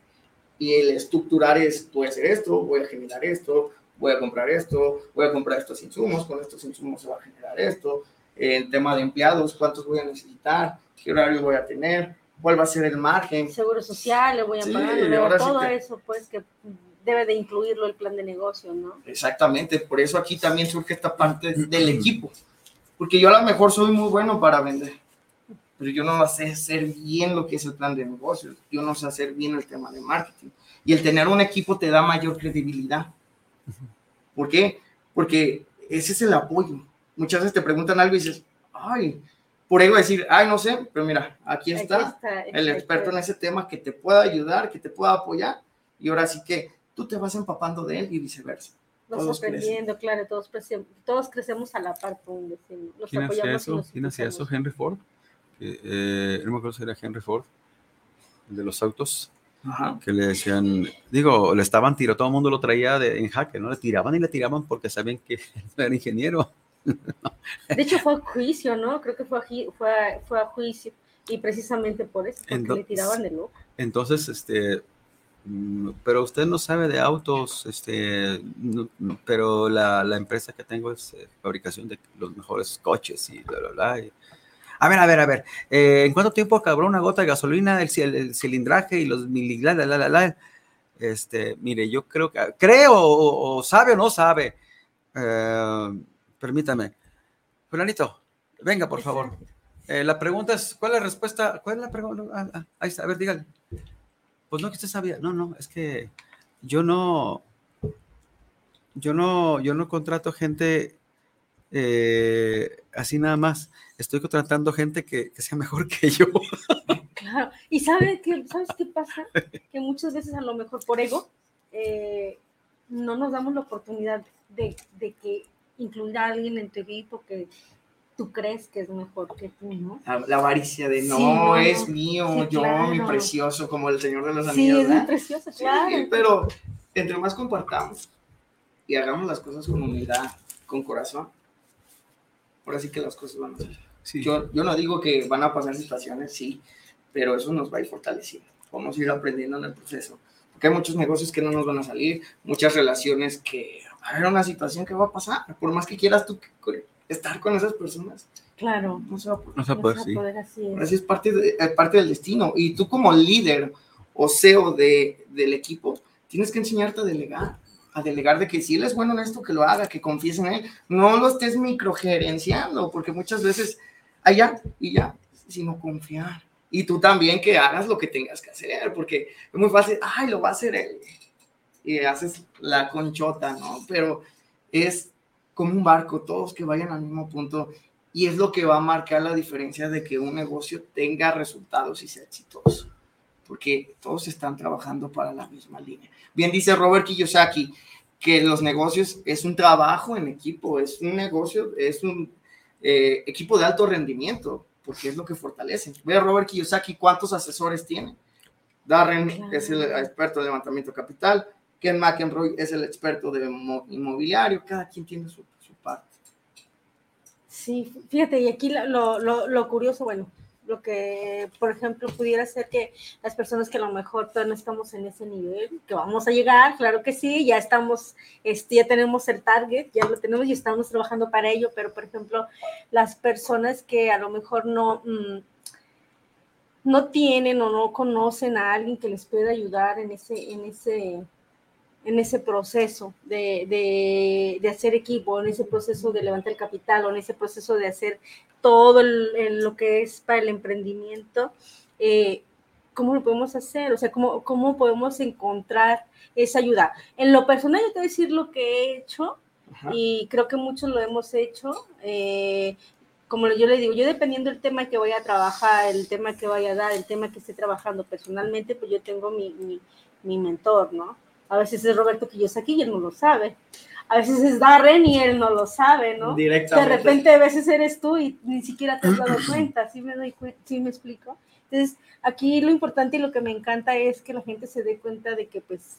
Speaker 4: y el estructurar es, voy a hacer esto, voy a generar esto, voy a comprar esto, voy a comprar estos insumos, con estos insumos se va a generar esto, el tema de empleados, cuántos voy a necesitar, qué horario voy a tener, cuál va a ser el margen.
Speaker 3: Seguro social, le voy a
Speaker 4: Sí,
Speaker 3: pagar,
Speaker 4: sí
Speaker 3: todo
Speaker 4: que-
Speaker 3: eso, pues que debe de incluirlo el plan de negocio, ¿no?
Speaker 4: Exactamente, por eso aquí también surge esta parte del equipo, porque yo a lo mejor soy muy bueno para vender, pero yo no sé hacer bien lo que es el plan de negocios, yo no sé hacer bien el tema de marketing. Y el tener un equipo te da mayor credibilidad. ¿Por qué? Porque ese es el apoyo. Muchas veces te preguntan algo y dices, ay, por ego decir, ay, no sé, pero mira, aquí está, el experto en ese tema que te pueda ayudar, que te pueda apoyar, y ahora sí que tú te vas empapando de él y viceversa.
Speaker 3: Los
Speaker 4: todos crecen.
Speaker 3: aprendiendo, claro, todos, todos crecemos a la par. Los
Speaker 1: ¿Quién hacía eso?
Speaker 3: nos
Speaker 1: ¿Quién hacía eso? Henry Ford. Que, eh, no me acuerdo si era Henry Ford, el de los autos,
Speaker 4: Ajá.
Speaker 1: que le decían, digo, le estaban tirando, todo el mundo lo traía de- en jaque, ¿no? Le tiraban y le tiraban porque sabían que no era ingeniero.
Speaker 3: De hecho, fue a juicio, ¿no? Creo que fue a, fue a, fue a juicio. Y precisamente por eso, porque le
Speaker 1: Entonces-
Speaker 3: tiraban de loco.
Speaker 1: Entonces, este, mm, pero usted no sabe de autos, este, no- no, pero la, la empresa que tengo es eh, fabricación de los mejores coches y bla, bla, bla. y- a ver, a ver, a ver, eh, ¿en cuánto tiempo acabó una gota de gasolina, el, ci- el cilindraje y los miligramos, la, la, la, la? Este, mire, yo creo que, creo, o, o sabe o no sabe, eh, permítame, Fulanito, Venga, por favor. Eh, la pregunta es, ¿cuál es la respuesta? ¿Cuál es la pregunta? Ah, ah, ahí está, a ver, dígale. Pues no, que usted sabía. No, no, es que yo no, yo no, yo no contrato gente eh, así nada más. Estoy contratando gente que, sea mejor que yo.
Speaker 3: Claro. ¿Y sabe qué, sabes qué pasa? Que muchas veces a lo mejor por ego eh, no nos damos la oportunidad de, de que incluir a alguien en tu equipo que tú crees que es mejor que tú, ¿no?
Speaker 4: La, avaricia de no, es mío, yo, mi precioso, como el Señor de los Anillos.
Speaker 3: Sí, es muy precioso, claro.
Speaker 4: pero entre más compartamos y hagamos las cosas con humildad, con corazón, ahora sí que las cosas van a ser. Yo, yo no digo que van a pasar situaciones, sí, pero eso nos va a ir fortaleciendo. Vamos a ir aprendiendo en el proceso. Porque hay muchos negocios que no nos van a salir, muchas relaciones que va a haber una situación que va a pasar. Por más que quieras tú estar con esas personas.
Speaker 3: Claro.
Speaker 4: No se va a poder,
Speaker 1: no se va a poder,
Speaker 3: así,
Speaker 4: es. es parte, de, parte del destino. Y tú como líder o CEO de, del equipo, tienes que enseñarte a delegar. A delegar de que si él es bueno en esto, que lo haga, que confíes en él. No lo estés microgerenciando, porque muchas veces allá y ya, sino confiar. Y tú también que hagas lo que tengas que hacer, porque es muy fácil, ay, lo va a hacer él. Y haces la conchota, ¿no? Pero es como un barco, todos que vayan al mismo punto. Y es lo que va a marcar la diferencia de que un negocio tenga resultados y sea exitoso. Porque todos están trabajando para la misma línea. Bien dice Robert Kiyosaki que los negocios es un trabajo en equipo, es un negocio, es un eh, equipo de alto rendimiento, porque es lo que fortalece. Ve a Robert Kiyosaki cuántos asesores tiene. Darren es el experto de levantamiento capital, Ken McEnroy es el experto de inmobiliario, cada quien tiene su, parte.
Speaker 3: Sí, fíjate, y aquí lo, lo, lo, curioso, bueno, lo que, por ejemplo, pudiera ser que las personas que a lo mejor todavía no estamos en ese nivel, que vamos a llegar, claro que sí, ya estamos, este, ya tenemos el target, ya lo tenemos y estamos trabajando para ello, pero por ejemplo, las personas que a lo mejor no, mm, no tienen o no conocen a alguien que les pueda ayudar en ese, en ese, en ese proceso de, hacer equipo, en ese proceso de levantar el capital o en ese proceso de hacer todo lo que es para el emprendimiento, eh, ¿cómo lo podemos hacer? O sea, ¿cómo, ¿cómo podemos encontrar esa ayuda? En lo personal, yo te voy a decir lo que he hecho y creo que muchos lo hemos hecho. Eh, como yo le digo, yo dependiendo del tema que voy a trabajar, el tema que vaya a dar, el tema que esté trabajando personalmente, pues yo tengo mi, mi mentor, ¿no? A veces es Roberto Kiyosaki y él no lo sabe. A veces es Darren y él no lo sabe, ¿no?
Speaker 4: Directamente.
Speaker 3: De repente a veces eres tú y ni siquiera te has dado cuenta, ¿sí me, doy ¿sí me explico? Entonces, aquí lo importante y lo que me encanta es que la gente se dé cuenta de que, pues,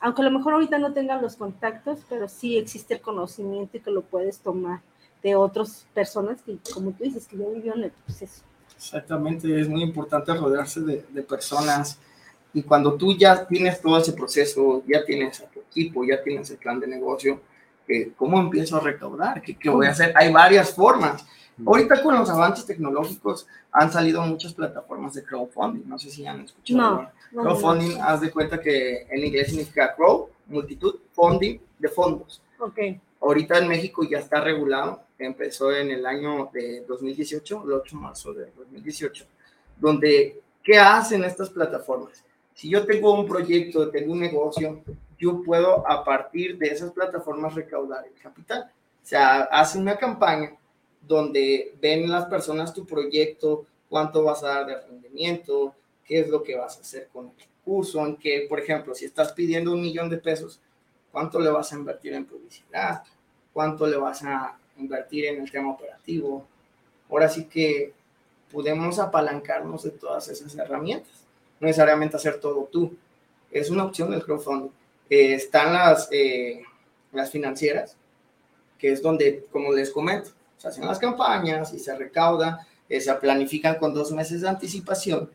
Speaker 3: aunque a lo mejor ahorita no tengan los contactos, pero sí existe el conocimiento y que lo puedes tomar de otras personas que, como tú dices, que ya vivieron el proceso.
Speaker 4: Exactamente, es muy importante rodearse de, de personas y cuando tú ya tienes todo ese proceso, ya tienes a tu equipo, ya tienes el plan de negocio, eh, ¿cómo empiezo a recaudar? ¿Qué, ¿Qué, voy a hacer? Hay varias formas. Ahorita con los avances tecnológicos han salido muchas plataformas de crowdfunding. No sé si han escuchado. No, crowdfunding, haz de cuenta que en inglés significa crow, multitud, funding, de fondos.
Speaker 3: Ok.
Speaker 4: Ahorita en México ya está regulado. Empezó en el año de 2018, el 8 de marzo de 2018, donde, ¿qué hacen estas plataformas? Si yo tengo un proyecto, tengo un negocio, yo puedo a partir de esas plataformas recaudar el capital. O sea, hace una campaña donde ven las personas tu proyecto, cuánto vas a dar de rendimiento, qué es lo que vas a hacer con el recurso, en que, por ejemplo, si estás pidiendo un millón de pesos, cuánto le vas a invertir en publicidad, cuánto le vas a invertir en el tema operativo. Ahora sí que podemos apalancarnos de todas esas herramientas no necesariamente hacer todo tú. Es una opción del crowdfunding. Eh, están las, eh, las financieras, que es donde, como les comento, se hacen las campañas y se recauda, eh, se planifican con dos meses de anticipación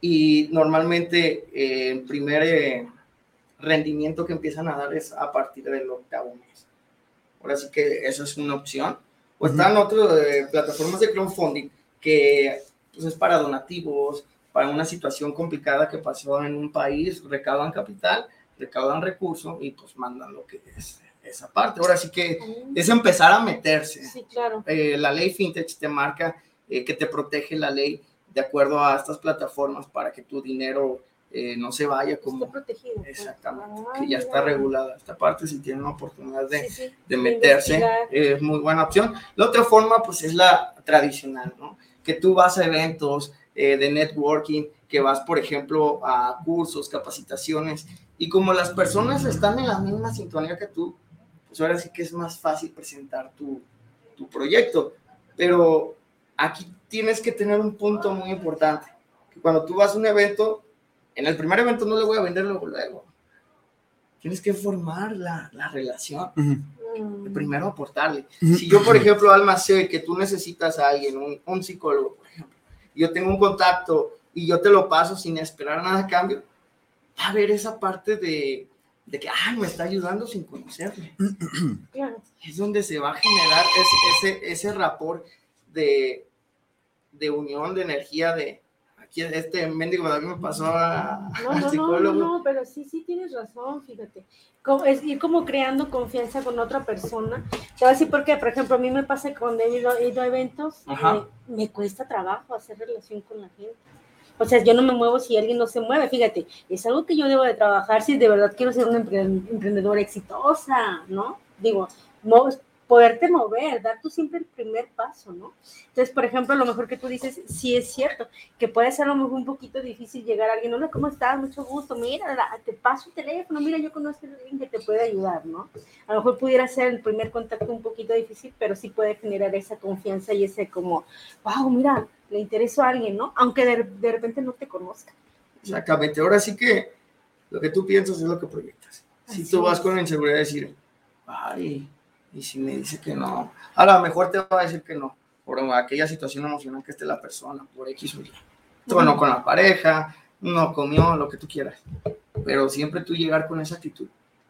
Speaker 4: y normalmente el primer rendimiento que empiezan a dar es a partir del octavo mes. Ahora sí que eso es una opción. O están otras plataformas de crowdfunding que pues, es para donativos, para una situación complicada que pasó en un país, recaudan capital, recaudan recursos y pues mandan lo que es esa parte. Ahora sí que es empezar a meterse.
Speaker 3: Sí, claro.
Speaker 4: Eh, la ley fintech te marca eh, que te protege la ley de acuerdo a estas plataformas para que tu dinero eh, no se vaya como...
Speaker 3: Está protegido. pues.
Speaker 4: Exactamente,
Speaker 3: Ah,
Speaker 4: que ya está regulada esta parte, si tienen la oportunidad de,
Speaker 3: Sí, sí,
Speaker 4: de meterse, es muy buena opción. La otra forma, pues, es la tradicional, ¿no? Que tú vas a eventos eh, de networking, que vas, por ejemplo, a cursos, capacitaciones, y como las personas están en la misma sintonía que tú, pues ahora sí que es más fácil presentar tu, tu proyecto. Pero aquí tienes que tener un punto muy importante, que cuando tú vas a un evento, en el primer evento no le voy a vender luego, luego. Tienes que formar la, la relación
Speaker 3: Mm.
Speaker 4: primero aportarle. Si yo, por ejemplo, Alma, sé que tú necesitas a alguien, un, un psicólogo, yo tengo un contacto y yo te lo paso sin esperar nada a cambio, va a haber esa parte de, de que, ay, me está ayudando sin conocerme.
Speaker 3: Claro.
Speaker 4: Es donde se va a generar ese, ese, ese rapport de, de unión, de energía, de, este mendigo David me pasó a,
Speaker 3: No,
Speaker 4: al
Speaker 3: no, no, no,
Speaker 4: psicólogo.
Speaker 3: no, pero sí, sí tienes razón, fíjate. Como- es ir como creando confianza con otra persona. Te voy a decir porque, por ejemplo, a mí me pasa que cuando he ido, he ido a eventos, me, me cuesta trabajo hacer relación con la gente. O sea, yo no me muevo si alguien no se mueve, fíjate, es algo que yo debo de trabajar si de verdad quiero ser una empre- emprendedora exitosa, ¿no? Digo, poderte mover, dar tú siempre el primer paso, ¿no? Entonces, por ejemplo, lo mejor que tú dices, sí es cierto, que puede ser a lo mejor un poquito difícil llegar a alguien, hola, ¿cómo estás? Mucho gusto, mira, te paso el teléfono, mira, yo conozco a alguien que te puede ayudar, ¿no? A lo mejor pudiera ser el primer contacto un poquito difícil, pero sí puede generar esa confianza y ese como, wow, mira, le intereso a alguien, ¿no? Aunque de, de repente no te conozca.
Speaker 4: Exactamente. Ahora sí que lo que tú piensas es lo que proyectas. Si
Speaker 3: Así
Speaker 4: tú vas
Speaker 3: es.
Speaker 4: con la inseguridad de decir, ay, y si me dice que no, a lo mejor te va a decir que no, por aquella situación emocional que esté la persona, por X o Y. Tú no con la pareja, no comió, lo que tú quieras. Pero siempre tú llegar con esa actitud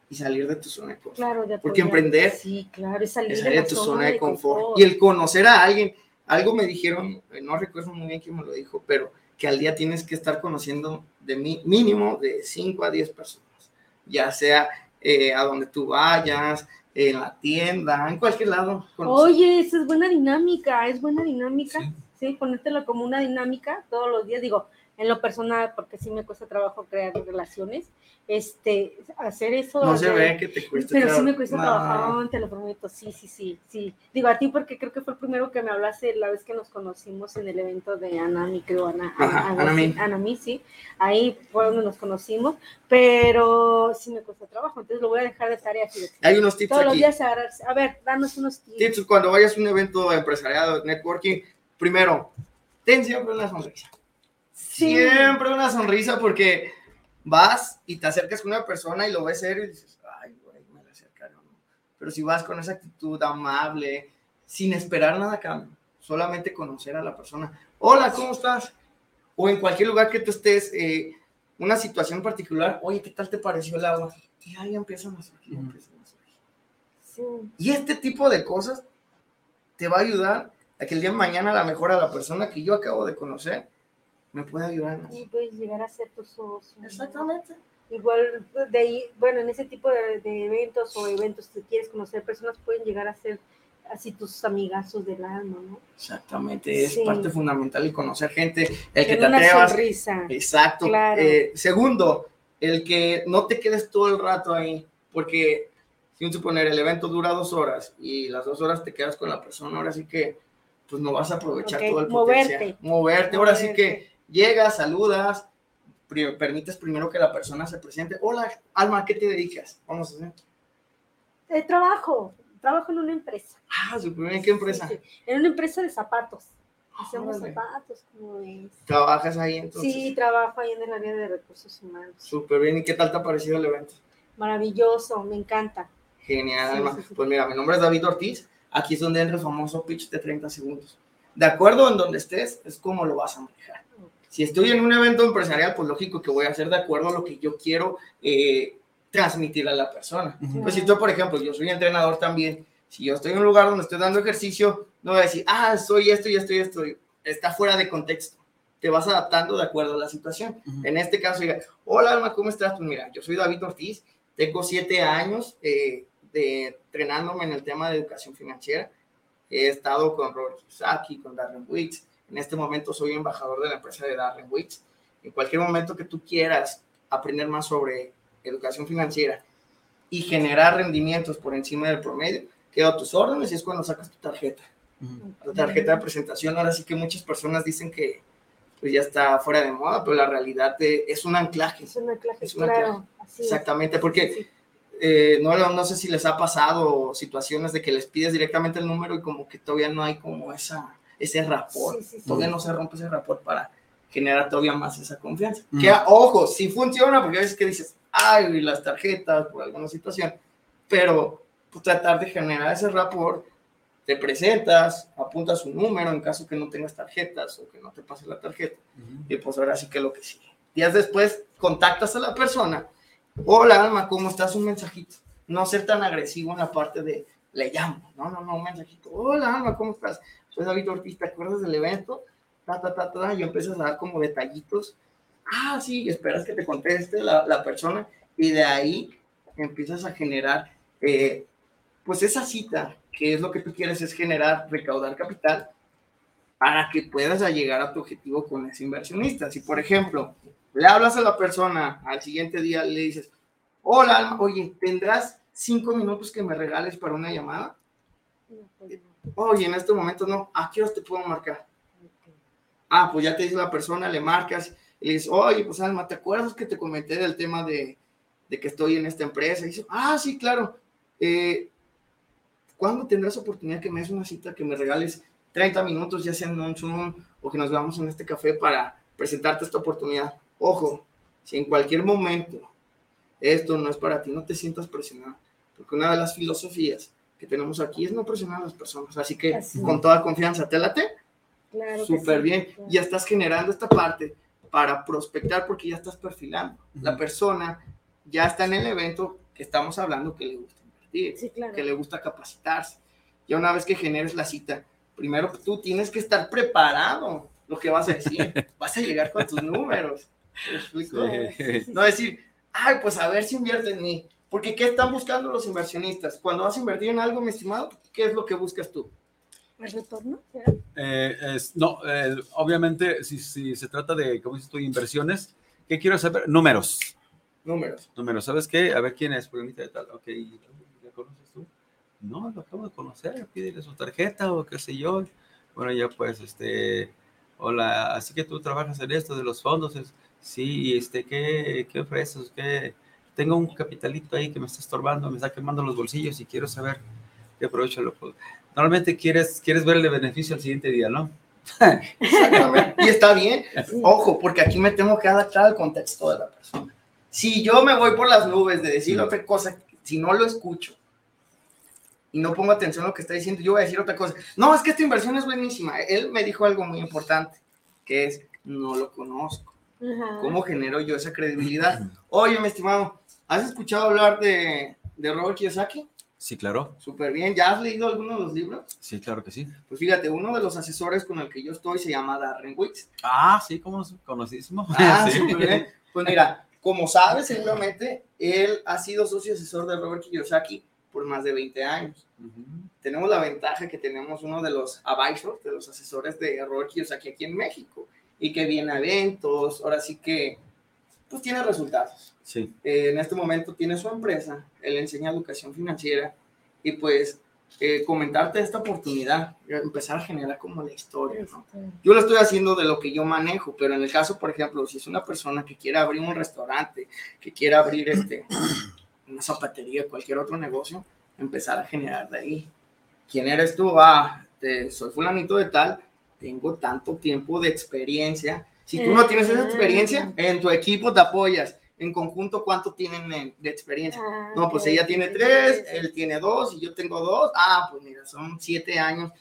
Speaker 4: y salir de tu zona de confort.
Speaker 3: Claro, de
Speaker 4: Porque emprender
Speaker 3: Sí, claro, es salir
Speaker 4: Es
Speaker 3: de
Speaker 4: salir
Speaker 3: la
Speaker 4: de tu zona de confort. Y el conocer a alguien, algo me dijeron, eh, no recuerdo muy bien quién me lo dijo, pero que al día tienes que estar conociendo de mí mínimo de 5 a 10 personas, ya sea eh, a donde tú vayas, en la tienda, en cualquier lado.
Speaker 3: Oye, esa es buena dinámica, es buena dinámica, sí. ponértelo como una dinámica todos los días, digo, en lo personal, porque sí me cuesta trabajo crear relaciones, este, hacer eso.
Speaker 4: no se
Speaker 3: de-
Speaker 4: ve que te cuesta.
Speaker 3: Pero sí me cuesta
Speaker 4: No.
Speaker 3: trabajar, te lo prometo, sí, sí, sí, sí. Digo a ti porque creo que fue el primero que me hablaste la vez que nos conocimos en el evento de Anami, creo, Ana,
Speaker 4: Ajá,
Speaker 3: algo
Speaker 4: Anami.
Speaker 3: así, Anami, sí. Ahí fue donde nos conocimos, pero sí me cuesta trabajo, entonces lo voy a dejar de tarea. fíjate.
Speaker 4: Hay unos tips
Speaker 3: Todos los
Speaker 4: aquí.
Speaker 3: días agarrarse. A ver, danos unos tips.
Speaker 4: Tips cuando vayas a un evento empresarial, networking, primero, ten siempre una sonrisa.
Speaker 3: Sí.
Speaker 4: Siempre una sonrisa porque vas y te acercas con una persona y lo ves serio y dices, ay, güey, me la acercaron. Pero si vas con esa actitud amable, sin esperar nada a cambio, solamente conocer a la persona. Hola, ¿cómo estás? O en cualquier lugar que tú estés, eh, una situación particular, oye, ¿qué tal te pareció el agua? Y ahí empiezan a surgir,
Speaker 1: Ujú.
Speaker 4: empiezan a surgir.
Speaker 3: Sí.
Speaker 4: Y este tipo de cosas te va a ayudar a que el día de mañana a la mejor a la persona que yo acabo de conocer me pueda ayudar. en.
Speaker 3: Y puedes llegar a ser tu socio. ¿no?
Speaker 4: Exactamente.
Speaker 3: Igual de ahí, bueno, en ese tipo de, de eventos o eventos que quieres conocer personas pueden llegar a ser así tus amigazos del alma, ¿no?
Speaker 4: Exactamente, es
Speaker 3: Sí.
Speaker 4: parte fundamental el conocer gente, el que
Speaker 3: Con
Speaker 4: te
Speaker 3: una
Speaker 4: atrevas.
Speaker 3: sonrisa.
Speaker 4: Exacto.
Speaker 3: Claro.
Speaker 4: Eh, segundo, el que no te quedes todo el rato ahí, porque si un suponer el evento dura dos horas y las dos horas te quedas con la persona, ahora sí que pues no vas a aprovechar todo el
Speaker 3: moverte.
Speaker 4: potencial. Moverte. Ahora sí
Speaker 3: Moverte.
Speaker 4: que llegas, saludas, permites primero que la persona se presente. Hola, Alma, ¿a qué te dedicas? Vamos a hacer.
Speaker 3: Eh, trabajo, trabajo en una empresa.
Speaker 4: Ah, súper bien, ¿qué empresa?
Speaker 3: Sí, sí, En una empresa de zapatos. Hacemos
Speaker 4: Órale.
Speaker 3: zapatos, como ves.
Speaker 4: Trabajas ahí entonces.
Speaker 3: Sí, trabajo ahí en el área de recursos humanos.
Speaker 4: Súper bien. ¿Y qué tal te ha parecido el evento?
Speaker 3: Maravilloso, me encanta.
Speaker 4: Genial,
Speaker 3: Sí,
Speaker 4: Alma. Pues mira, mi nombre es David Ortiz. Aquí es donde entra el famoso pitch de 30 segundos. De acuerdo en donde estés, es como lo vas a manejar. Si estoy en un evento empresarial, pues lógico que voy a hacer de acuerdo a lo que yo quiero eh, transmitir a la persona.
Speaker 1: Ujú.
Speaker 4: Pues si tú, por ejemplo, yo soy entrenador también, si yo estoy en un lugar donde estoy dando ejercicio, no voy a decir, ah, soy esto y esto y esto. Está fuera de contexto. Te vas adaptando de acuerdo a la situación.
Speaker 1: Ujú.
Speaker 4: En este caso, diga, hola Alma, ¿cómo estás? Pues mira, yo soy David Ortiz, tengo siete años, eh, de entrenándome en el tema de educación financiera. He estado con Robert Kiyosaki, con Darren Wicks. En este momento soy embajador de la empresa de Darren Wicks. En cualquier momento que tú quieras aprender más sobre educación financiera y generar rendimientos por encima del promedio, quedo a tus órdenes y es cuando sacas tu tarjeta. La tarjeta de presentación, ahora sí que muchas personas dicen que pues ya está fuera de moda, pero la realidad es un anclaje.
Speaker 3: Es un anclaje, claro.
Speaker 4: Exactamente, porque eh, no, no sé si les ha pasado situaciones de que les pides directamente el número y como que todavía no hay como esa, ese rapport, todavía no se rompe ese rapport para generar todavía más esa confianza. Que, ojo, sí funciona, porque a veces que dices, ay, las tarjetas por alguna situación, pero pues, tratar de generar ese rapport, te presentas, apuntas un número en caso que no tengas tarjetas o que no te pase la tarjeta, y pues ahora sí que lo que sigue. Días después, contactas a la persona, hola Alma, ¿cómo estás? Un mensajito. No ser tan agresivo en la parte de, le llamo, no, no, no, un mensajito, hola Alma, ¿cómo estás? Soy David Ortiz, ¿te acuerdas del evento? Ta, ta, ta, ta, y empiezas a dar como detallitos ah, sí, esperas que te conteste la, persona y de ahí empiezas a generar, eh, pues esa cita, que es lo que tú quieres, es generar, recaudar capital para que puedas llegar a tu objetivo con ese inversionista. Si, por ejemplo, le hablas a la persona al siguiente día, le dices, hola, oye, ¿tendrás cinco minutos que me regales para una llamada? Oye, en este momento no, ¿a qué hora te puedo marcar? Ah, pues ya te dice la persona, le marcas y le dices, oye, pues Alma, ¿te acuerdas que te comenté del tema de, de que estoy en esta empresa? Dice, ah, sí, claro. Eh, ¿Cuándo tendrás oportunidad que me des una cita, que me regales 30 minutos, ya sea en un Zoom o que nos veamos en este café para presentarte esta oportunidad? Ojo, si en cualquier momento esto no es para ti, no te sientas presionado, porque una de las filosofías que tenemos aquí es no presionar a las personas. Así que con toda confianza, ¿te late?
Speaker 3: Claro.
Speaker 4: Súper bien. Ya estás generando esta parte para prospectar porque ya estás perfilando. La persona ya está en el evento que estamos hablando que le gusta invertir, que le gusta capacitarse. Ya una vez que generes la cita, primero tú tienes que estar preparado lo que vas a decir. vas a llegar con tus números. No decir, ay, pues a ver si invierte en mí. Porque ¿qué están buscando los inversionistas? Cuando vas a invertir en algo, mi estimado, ¿qué es lo que buscas tú?
Speaker 3: ¿El retorno?
Speaker 1: Eh, es, no, eh, obviamente, si, si, se trata de, como dices tú, inversiones, ¿qué quiero saber? Números.
Speaker 4: Números.
Speaker 1: Números. ¿Sabes qué? A ver quién es, fulanita de tal. Ok, ¿ya conoces tú? No, lo acabo de conocer. Pídele su tarjeta o qué sé yo. Bueno, ya pues, este, hola, así que tú trabajas en esto de los fondos. Es, sí, este, ¿qué, qué ofreces? ¿Qué? Tengo un capitalito ahí que me está estorbando, me está quemando los bolsillos y quiero saber qué provecho lo puedo normalmente quieres, quieres ver el beneficio al siguiente día, ¿no?
Speaker 4: Exactamente. Y está bien. Ojo, porque aquí me tengo que adaptar al contexto de la persona. Si yo me voy por las nubes de decir otra cosa, si no lo escucho y no pongo atención a lo que está diciendo, yo voy a decir otra cosa. No, es que esta inversión es buenísima. Él me dijo algo muy importante, que es, no lo conozco. ¿Cómo genero yo esa credibilidad? Oye, mi estimado, ¿has escuchado hablar de, de Robert Kiyosaki?
Speaker 1: Sí, claro.
Speaker 4: Súper bien. ¿Ya has leído alguno de los libros?
Speaker 1: Sí, claro que sí.
Speaker 4: Pues fíjate, uno de los asesores con el que yo estoy se llama Darren Wicks.
Speaker 1: Ah, sí, como conocidísimo.
Speaker 4: Ah, sí. súper bien. Pues mira, como sabes, seguramente, él ha sido socio asesor de Robert Kiyosaki por más de 20 años. Tenemos la ventaja que tenemos uno de los advisors, de los asesores de Robert Kiyosaki aquí en México, y que viene a eventos, ahora sí que, pues tiene resultados.
Speaker 1: Sí.
Speaker 4: Eh, en este momento tiene su empresa, él enseña educación financiera y pues eh, comentarte esta oportunidad, empezar a generar como la historia. Yo lo estoy haciendo de lo que yo manejo, pero en el caso, por ejemplo, si es una persona que quiere abrir un restaurante, que quiere abrir este, una zapatería, cualquier otro negocio, empezar a generar de ahí. ¿Quién eres tú? Ah, soy fulanito de tal, tengo tanto tiempo de experiencia. Si tú no tienes esa experiencia, en tu equipo te apoyas en conjunto cuánto tienen de experiencia. Ah, no, pues ella tiene tres, él tiene dos y yo tengo dos. Ah, pues mira, son siete años.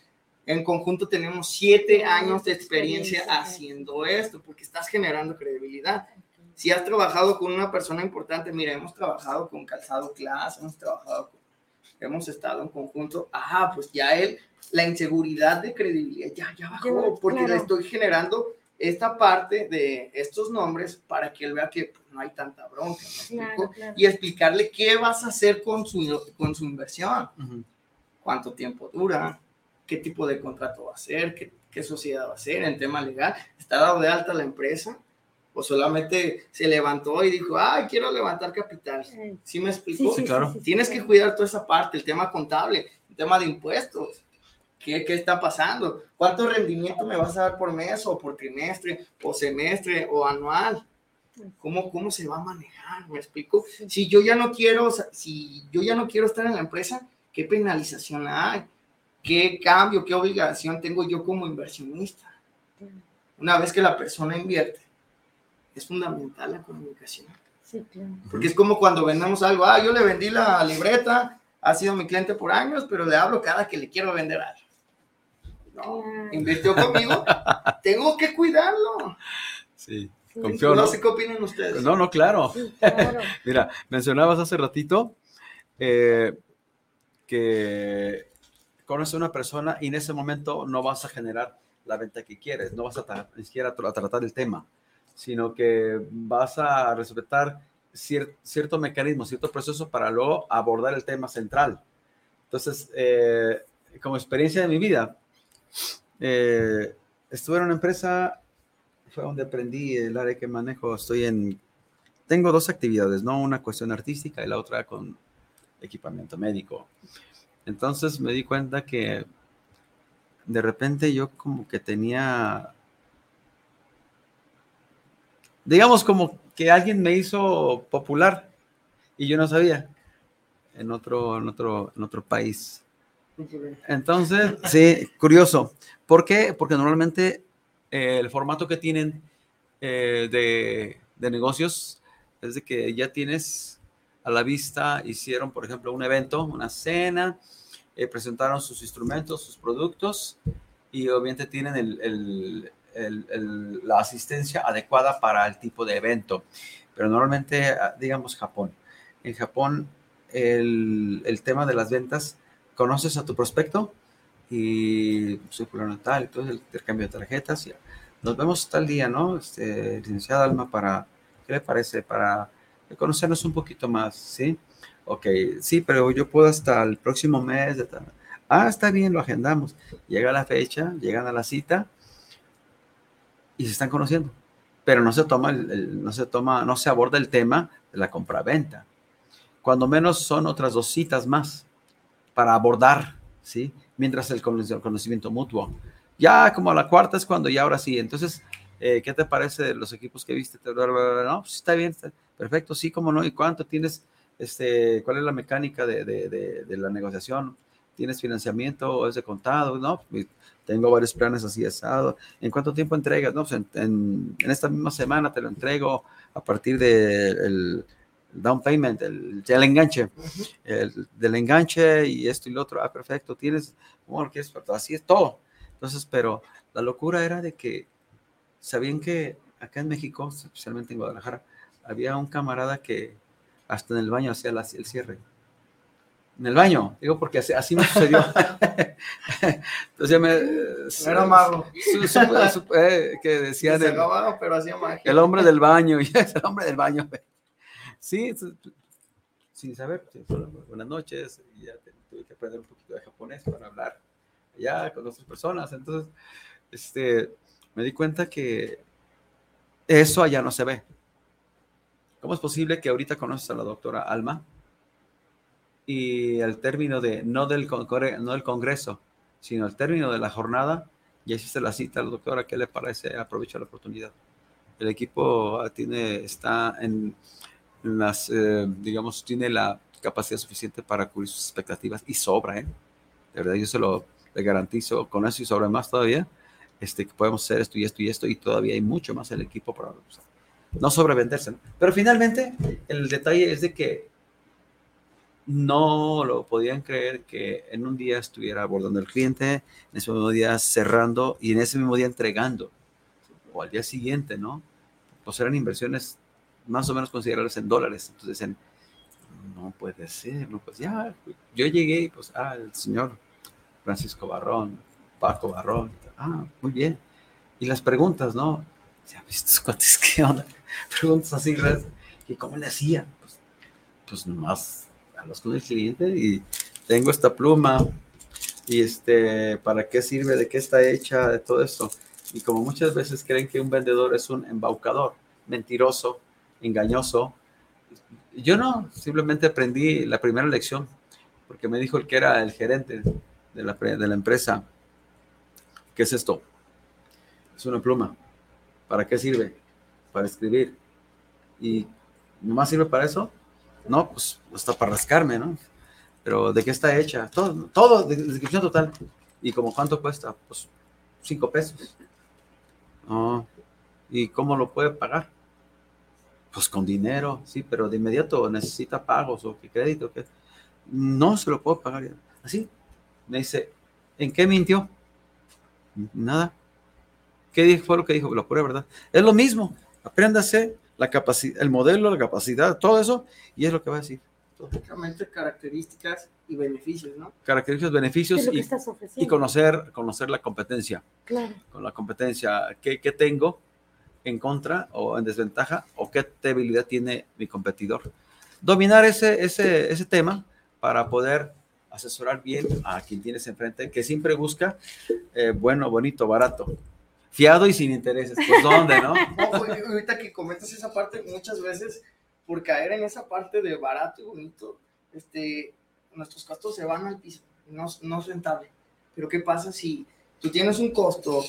Speaker 4: En conjunto tenemos siete años de experiencia haciendo esto, porque estás generando credibilidad. Si has trabajado con una persona importante, mira, hemos trabajado con Calzado Class, hemos trabajado con, hemos estado en conjunto, ajá, pues ya él, la inseguridad de credibilidad ya, ya bajó, porque le estoy generando esta parte de estos nombres para que él vea que no hay tanta bronca. ¿me
Speaker 3: Claro,
Speaker 4: explico?
Speaker 3: claro.
Speaker 4: Y explicarle qué vas a hacer con su, con su inversión, cuánto tiempo dura, qué tipo de contrato va a ser, qué, qué sociedad va a ser en tema legal. ¿Está dado de alta la empresa? ¿O solamente se levantó y dijo, ay, quiero levantar capital? ¿Sí me explico?
Speaker 1: Sí, claro.
Speaker 4: Tienes que cuidar toda esa parte, el tema contable, el tema de impuestos. ¿Qué, ¿Qué está pasando? ¿Cuánto rendimiento me vas a dar por mes o por trimestre o semestre o anual? ¿Cómo, cómo se va a manejar? ¿Me explico? Si yo ya no quiero, si yo ya no quiero estar en la empresa, ¿qué penalización hay? ¿Qué cambio, qué obligación tengo yo como inversionista? Una vez que la persona invierte, es fundamental la comunicación.
Speaker 3: Sí, claro.
Speaker 4: Porque es como cuando vendemos algo, ah, yo le vendí la libreta, ha sido mi cliente por años, pero le hablo cada que le quiero vender algo. No, invirtió conmigo, tengo que cuidarlo.
Speaker 1: Sí. Confió,
Speaker 4: No
Speaker 1: ¿no?
Speaker 4: sé qué opinan ustedes.
Speaker 1: No, no, claro.
Speaker 3: sí, claro.
Speaker 1: Mira, mencionabas hace ratito eh, que conoces a una persona y en ese momento no vas a generar la venta que quieres, no vas a tra- ni siquiera a tratar el tema, sino que vas a respetar cier- cierto mecanismo, cierto proceso para luego abordar el tema central. Entonces, eh, como experiencia de mi vida, eh, estuve en una empresa, fue donde aprendí el área que manejo, estoy en tengo dos actividades, ¿no? Una cuestión artística y la otra con equipamiento médico. Entonces me di cuenta que de repente yo como que tenía, digamos como que alguien me hizo popular y yo no sabía en otro, en otro, en otro país. Entonces, sí, curioso. ¿Por qué? Porque normalmente eh, el formato que tienen eh, de, de negocios es de que ya tienes a la vista, hicieron, por ejemplo, un evento, una cena, eh, presentaron sus instrumentos, sus productos y obviamente tienen el- el- el- la asistencia adecuada para el tipo de evento. Pero normalmente, ah, digamos, Japón. En Japón, el, tema de las ventas, conoces a tu prospecto y soy fulano de tal, entonces el intercambio de tarjetas y nos vemos tal día, ¿no? Este, licenciada Alma, para, ¿qué le parece? Para conocernos un poquito más, ¿sí? Ok, sí, pero yo puedo hasta el próximo mes. de. Ah, está bien, lo agendamos. Llega la fecha, llegan a la cita y se están conociendo. Pero no se toma, el- no se toma, no se aborda el tema de la compraventa. Cuando menos son otras dos citas más para abordar, ¿sí? Mientras el conocimiento mutuo. Ya como a la cuarta es cuando ya ahora sí. Entonces, eh, ¿qué te parece de los equipos que viste? No, pues está bien, está perfecto, sí, cómo no. ¿Y cuánto tienes? Este, ¿Cuál es la mecánica de, de- de- de la negociación? ¿Tienes financiamiento es de contado? No, tengo varios planes así asado. ¿En cuánto tiempo entregas? No, pues en, en- en esta misma semana te lo entrego a partir del down payment, el, el enganche, el, del enganche y esto y lo otro. Ah, perfecto, tienes, bueno, ¿quieres? Así es todo. Entonces, pero la locura era de que sabían que acá en México, especialmente en Guadalajara, había un camarada que hasta en el baño hacía el cierre. En el baño, digo porque así, así me sucedió. Entonces me...
Speaker 4: Era mago.
Speaker 1: su- su- su- eh, que decían
Speaker 4: Se
Speaker 1: el,
Speaker 4: pero hacía magia.
Speaker 1: el hombre del baño, y es el hombre del baño. Sí, su- sin saber, solo, buenas noches, y ya tuve que aprender un poquito de japonés para hablar ya con otras personas. Entonces, este, me di cuenta que eso allá no se ve. ¿Cómo es posible que ahorita conoces a la doctora Alma y al término de, no del, no del congreso, sino al término de la jornada, ya hiciste la cita, doctora, ¿qué le parece? Aprovecha la oportunidad. El equipo ah, tiene, está en las, eh, digamos, tiene la capacidad suficiente para cubrir sus expectativas y sobra, ¿eh? De verdad, yo se lo le garantizo con eso y sobre más todavía, este, que podemos hacer esto y esto y esto y todavía hay mucho más el equipo para usar. No sobrevenderse. ¿no? Pero finalmente, el detalle es de que no lo podían creer que en un día estuviera abordando el cliente, en ese mismo día cerrando y en ese mismo día entregando, o al día siguiente, ¿no? Pues eran inversiones más o menos considerables en dólares. Entonces decían, no puede ser, no pues ya, yo llegué y pues, ah, el señor Francisco Barrón, Paco Barrón, ah, muy bien. Y las preguntas, ¿no? ¿Se ha visto cuántas qué onda? Preguntas así. ¿Y cómo le hacía? Pues, pues nomás hablas con el cliente y tengo esta pluma y este, ¿para qué sirve? ¿De qué está hecha? De todo esto. Y como muchas veces creen que un vendedor es un embaucador, mentiroso, engañoso. Yo no, simplemente aprendí la primera lección, porque me dijo el que era el gerente de la, de la empresa, ¿qué es esto? Es una pluma. ¿Para qué sirve? Para escribir. ¿Y nomás sirve para eso? No, pues hasta para rascarme, ¿no? Pero ¿de qué está hecha? Todo, todo, descripción total. ¿Y como cuánto cuesta? Pues cinco pesos. ¿Y cómo lo puede pagar? Pues con dinero, sí, pero de inmediato necesita pagos o qué crédito. ¿qué? No se lo puedo pagar. Así. Me dice, ¿en qué mintió? Nada. ¿Qué dijo? fue lo que dijo? La pura verdad. Es lo mismo. Apréndase la capacidad, el modelo, la capacidad, todo eso, y es lo que va a decir.
Speaker 4: Lógicamente, características y beneficios, ¿no?
Speaker 1: Características, beneficios y, y, conocer, conocer la competencia.
Speaker 3: Claro.
Speaker 1: Con la competencia, ¿qué, ¿qué, tengo en contra o en desventaja o qué debilidad tiene mi competidor? Dominar ese, ese, ese tema para poder asesorar bien a quien tienes enfrente, que siempre busca eh, bueno, bonito, barato fiado y sin intereses. Pues dónde, ¿no?
Speaker 4: ahorita que comentas esa parte, muchas veces por caer en esa parte de barato y bonito, este, nuestros costos se van al piso, no, no es rentable. Pero ¿qué pasa si tú tienes un costo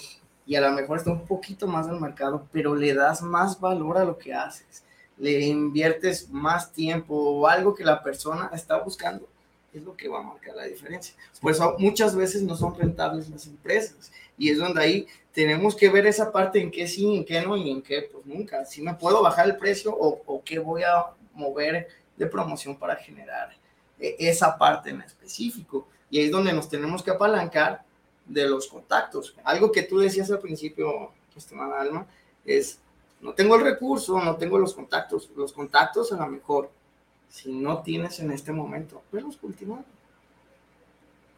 Speaker 4: y a lo mejor está un poquito más al mercado, pero le das más valor a lo que haces? Le inviertes más tiempo o algo que la persona está buscando, es lo que va a marcar la diferencia. Por eso muchas veces no son rentables las empresas y es donde ahí tenemos que ver esa parte en qué sí, en qué no y en qué pues nunca. Si me puedo bajar el precio o, o qué voy a mover de promoción para generar e, esa parte en específico. Y ahí es donde nos tenemos que apalancar de los contactos. Algo que tú decías al principio, estimada Alma, es, no tengo el recurso, no tengo los contactos. Los contactos a lo mejor, si no tienes en este momento, los cultivando.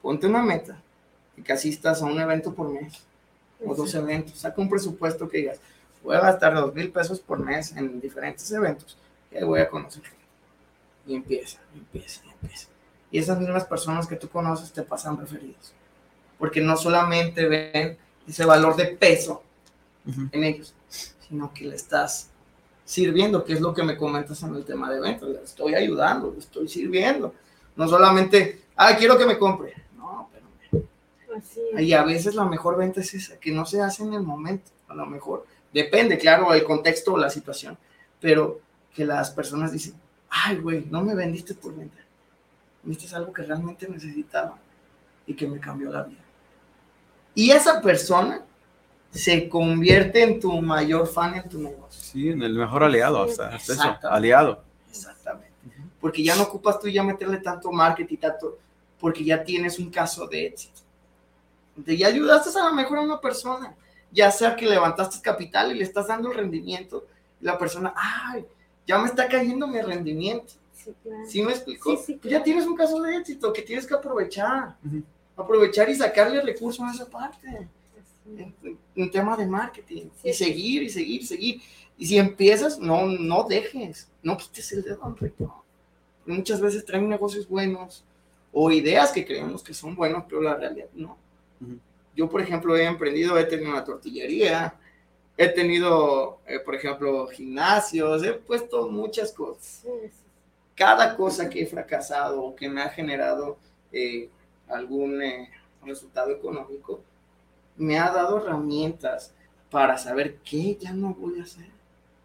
Speaker 4: Ponte una meta y que asistas a un evento por mes o dos eventos. Saca un presupuesto que digas, voy a gastar dos mil pesos por mes en diferentes eventos ahí voy a conocer Y empieza, empieza, empieza. Y esas mismas personas que tú conoces te pasan referidos. Porque no solamente ven ese valor de peso en ellos, sino que le estás sirviendo, que es lo que me comentas en el tema de eventos. Le estoy ayudando, le estoy sirviendo. No solamente, ah, quiero que me compre. Y a veces la mejor venta es esa, que no se hace en el momento, a lo mejor. Depende, claro, el contexto o la situación, pero que las personas dicen, ay, güey, no me vendiste por venta. Viste algo que realmente necesitaba y que me cambió la vida. Y esa persona se convierte en tu mayor fan en tu negocio.
Speaker 1: Sí, en el mejor aliado, hasta, eso, aliado.
Speaker 4: Exactamente. Porque ya no ocupas tú ya meterle tanto marketing, tanto, porque ya tienes un caso de éxito ya ayudaste a lo mejor a una persona, ya sea que levantaste capital y le estás dando el rendimiento, y la persona, ay, ya me está cayendo mi rendimiento. Sí, me explicó? Ya tienes un caso de éxito que tienes que aprovechar, aprovechar y sacarle recursos a esa parte. Un tema de marketing y seguir y seguir y seguir. Y si empiezas, no, no dejes, no quites el dedo Muchas veces traen negocios buenos o ideas que creemos que son buenos, pero la realidad no. Yo, por ejemplo, he emprendido, he tenido una tortillería, he tenido, eh, por ejemplo, gimnasios, he puesto muchas cosas. Cada cosa que he fracasado o que me ha generado eh, algún eh, resultado económico, me ha dado herramientas para saber qué ya no voy a hacer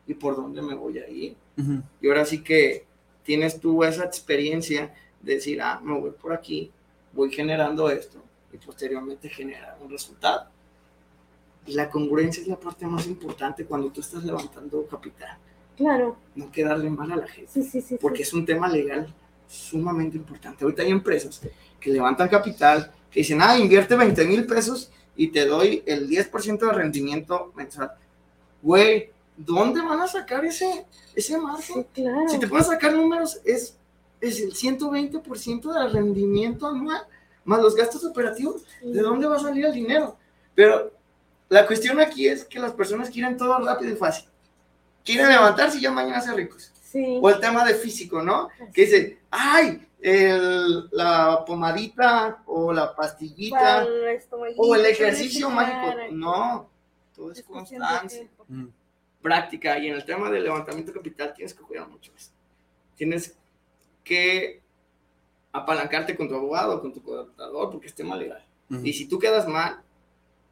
Speaker 4: y por dónde me voy a ir. Y ahora sí que tienes tú esa experiencia de decir, ah, me voy por aquí, voy generando esto, y posteriormente generar un resultado. Y la congruencia es la parte más importante cuando tú estás levantando capital.
Speaker 3: Claro.
Speaker 4: No quedarle mal a la gente.
Speaker 3: Sí, sí, sí,
Speaker 4: porque es un tema legal sumamente importante. Ahorita hay empresas que levantan capital, que dicen, ah, invierte 20 mil pesos y te doy el 10% de rendimiento mensual. Güey, ¿dónde van a sacar ese, ese margen?
Speaker 3: claro.
Speaker 4: Si te puedes sacar números, es, es el 120% del rendimiento anual más los gastos operativos, ¿de dónde va a salir el dinero? Pero la cuestión aquí es que las personas quieren todo rápido y fácil. Quieren levantarse y ya mañana ser ricos.
Speaker 3: Sí.
Speaker 4: O el tema de físico, ¿no? Que dice, ay, el- la pomadita o la pastillita
Speaker 3: el
Speaker 4: o el ejercicio mágico. No, todo es constancia.
Speaker 1: Mm.
Speaker 4: práctica. Y en el tema del levantamiento capital tienes que cuidar mucho eso. Tienes que apalancarte con tu abogado, con tu contador, porque es tema legal. Y si tú quedas mal,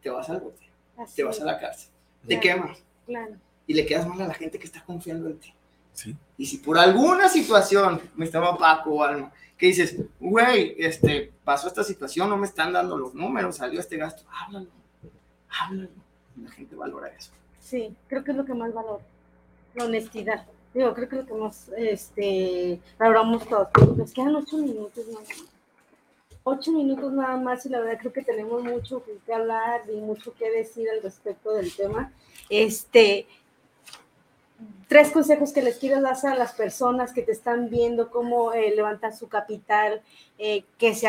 Speaker 4: te vas al bote,
Speaker 3: Así
Speaker 4: te vas
Speaker 3: es,
Speaker 4: a la cárcel, te
Speaker 3: Claro.
Speaker 4: quemas
Speaker 3: Claro.
Speaker 4: y le quedas mal a la gente que está confiando en ti.
Speaker 1: Sí.
Speaker 4: Y si por alguna situación, me estaba Paco o Alma, que dices, güey, este, pasó esta situación, no me están dando los números, salió este gasto, háblalo, háblalo. La gente valora eso.
Speaker 3: Sí, creo que es lo que más valoro. La honestidad. Digo, creo que es lo que más este, valoramos todos. Nos quedan ocho minutos nada más. Ocho minutos nada más y la verdad creo que tenemos mucho que hablar y mucho que decir al respecto del tema. Este, tres consejos que les quiero dar a las personas que te están viendo cómo eh, levantar su capital, eh, que, se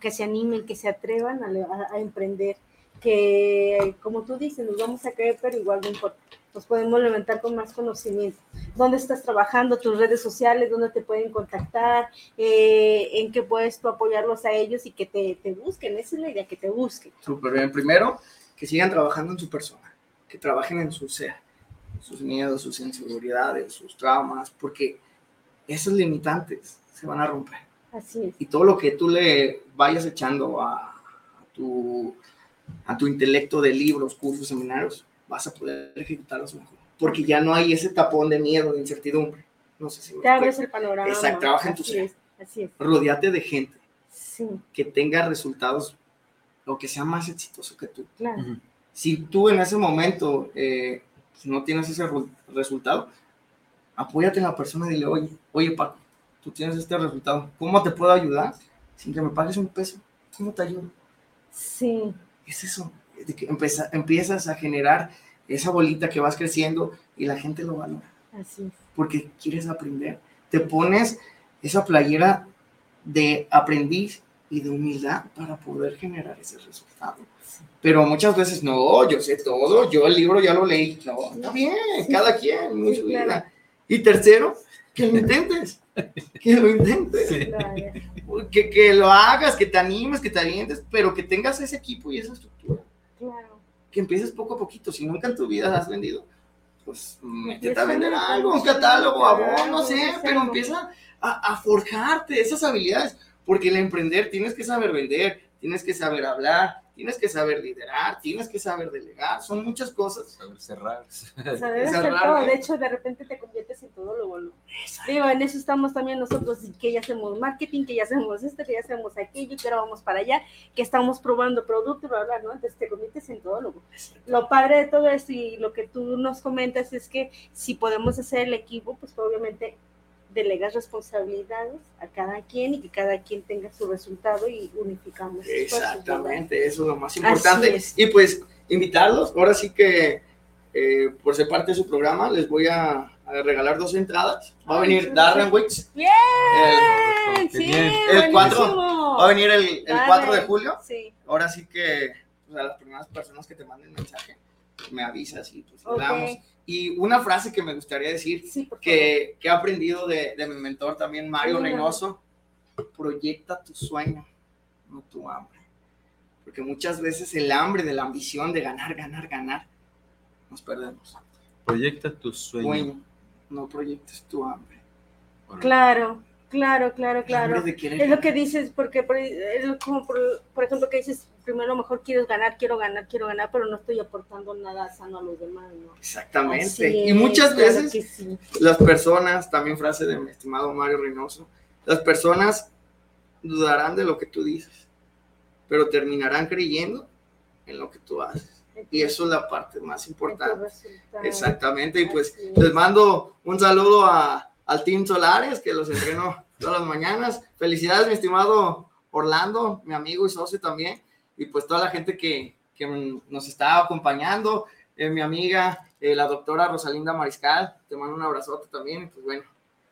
Speaker 3: que se animen, que se atrevan a, emprender, que como tú dices, nos vamos a creer, pero igual no importa, nos podemos levantar con más conocimiento. ¿Dónde estás trabajando? ¿Tus redes sociales? ¿Dónde te pueden contactar? Eh, ¿En qué puedes tú apoyarlos a ellos y que te, te busquen? Esa es la idea, que te busquen.
Speaker 4: Súper bien. Primero, que sigan trabajando en su persona, que trabajen en su ser, sus miedos, sus inseguridades, sus traumas, porque esos limitantes se van a romper.
Speaker 3: Así es.
Speaker 4: y todo lo que tú le vayas echando a, a tu, a tu intelecto de libros, cursos, seminarios, vas a poder ejecutarlos mejor. Porque ya no hay ese tapón de miedo, de incertidumbre. No sé si
Speaker 3: Te abres el panorama.
Speaker 4: Exacto, trabaja en tu ser.
Speaker 3: así es.
Speaker 4: Rodeate de gente
Speaker 3: Sí,
Speaker 4: que tenga resultados o que sea más exitoso que tú.
Speaker 3: claro.
Speaker 1: Ujú.
Speaker 4: Si tú en ese momento eh, si no tienes ese resultado, apóyate en la persona y dile, oye, oye Paco, tú tienes este resultado, ¿cómo te puedo ayudar sin que me pagues un peso? ¿Cómo te ayudo?
Speaker 3: Sí,
Speaker 4: es eso, de que empieza- empiezas a generar esa bolita que vas creciendo y la gente lo valora,
Speaker 3: así es.
Speaker 4: porque quieres aprender. Te pones esa playera de aprendiz y de humildad para poder generar ese resultado. Pero muchas veces, no, yo sé todo, yo el libro ya lo leí. No, está bien, cada quien, muy
Speaker 3: Sí, claro.
Speaker 4: Y tercero, que lo intentes, que lo intentes.
Speaker 1: Sí.
Speaker 4: Que, que lo hagas, que te animes, que te avientes, pero que tengas ese equipo y esa estructura.
Speaker 3: Claro.
Speaker 4: Que empieces poco a poquito. Si nunca en tu vida has vendido, pues métete
Speaker 3: Empieza
Speaker 4: a vender algo, un catálogo, abón, no sé, pero empieza a, a forjarte esas habilidades. Porque el emprender tienes que saber vender, tienes que saber hablar, tienes que saber liderar, tienes que saber delegar. Son muchas cosas.
Speaker 1: Saber cerrar.
Speaker 3: O sea, debes
Speaker 4: Esa
Speaker 3: hacer
Speaker 4: rara,
Speaker 3: todo. De hecho, de repente te conviertes en todo lo bueno. Digo, en eso estamos también nosotros, y que ya hacemos marketing, que ya hacemos esto, que ya hacemos aquello, que ahora vamos para allá, que estamos probando producto, bla, bla, ¿no? Entonces te conviertes en todo lo bueno. Lo padre de todo esto y lo que tú nos comentas es que si podemos hacer el equipo, pues obviamente delegas responsabilidades a cada quien y que cada quien tenga su resultado y unificamos.
Speaker 4: Exactamente, eso es lo más
Speaker 3: Así
Speaker 4: importante.
Speaker 3: es.
Speaker 4: Y pues invitarlos, ahora sí que eh, por ser parte de su programa, les voy a, a regalar dos entradas. Va a venir Darren. Wicks.
Speaker 3: ¡Bien!
Speaker 1: Qué
Speaker 3: Sí.
Speaker 4: El cuatro.
Speaker 3: buenísimo.
Speaker 4: Va a venir el, el
Speaker 3: Dale.
Speaker 4: 4 de julio.
Speaker 3: Sí,
Speaker 4: Ahora sí que pues, a las primeras personas que te manden mensaje, me avisas y pues le
Speaker 3: ok.
Speaker 4: damos. Y una frase que me gustaría decir,
Speaker 3: Sí,
Speaker 4: que, que he aprendido de, de mi mentor también, Mario
Speaker 3: Sí.
Speaker 4: Reynoso, proyecta tu sueño, no tu hambre. Porque muchas veces el hambre de la ambición de ganar, ganar, ganar, nos perdemos.
Speaker 1: Proyecta tu sueño.
Speaker 4: Sueño, no proyectes tu hambre.
Speaker 3: Claro, claro, claro, claro. Es lo que dices, porque por, es como por, por ejemplo que dices, primero mejor quieres ganar, quiero ganar, quiero ganar, pero no estoy aportando nada sano a los demás, ¿no?
Speaker 4: Exactamente.
Speaker 3: Así
Speaker 4: y muchas veces
Speaker 3: sí.
Speaker 4: las personas, también frase de mi estimado Mario Reynoso, las personas dudarán de lo que tú dices, pero terminarán creyendo en lo que tú haces. Y eso es la parte más importante. Exactamente. Y pues les mando un saludo a, al Team Solares, que los entreno todas las mañanas. Felicidades, mi estimado Orlando, mi amigo y socio también. Y pues toda la gente que, que nos está acompañando, eh, mi amiga, eh, la doctora Rosalinda Mariscal, te mando un abrazote también. Y pues bueno,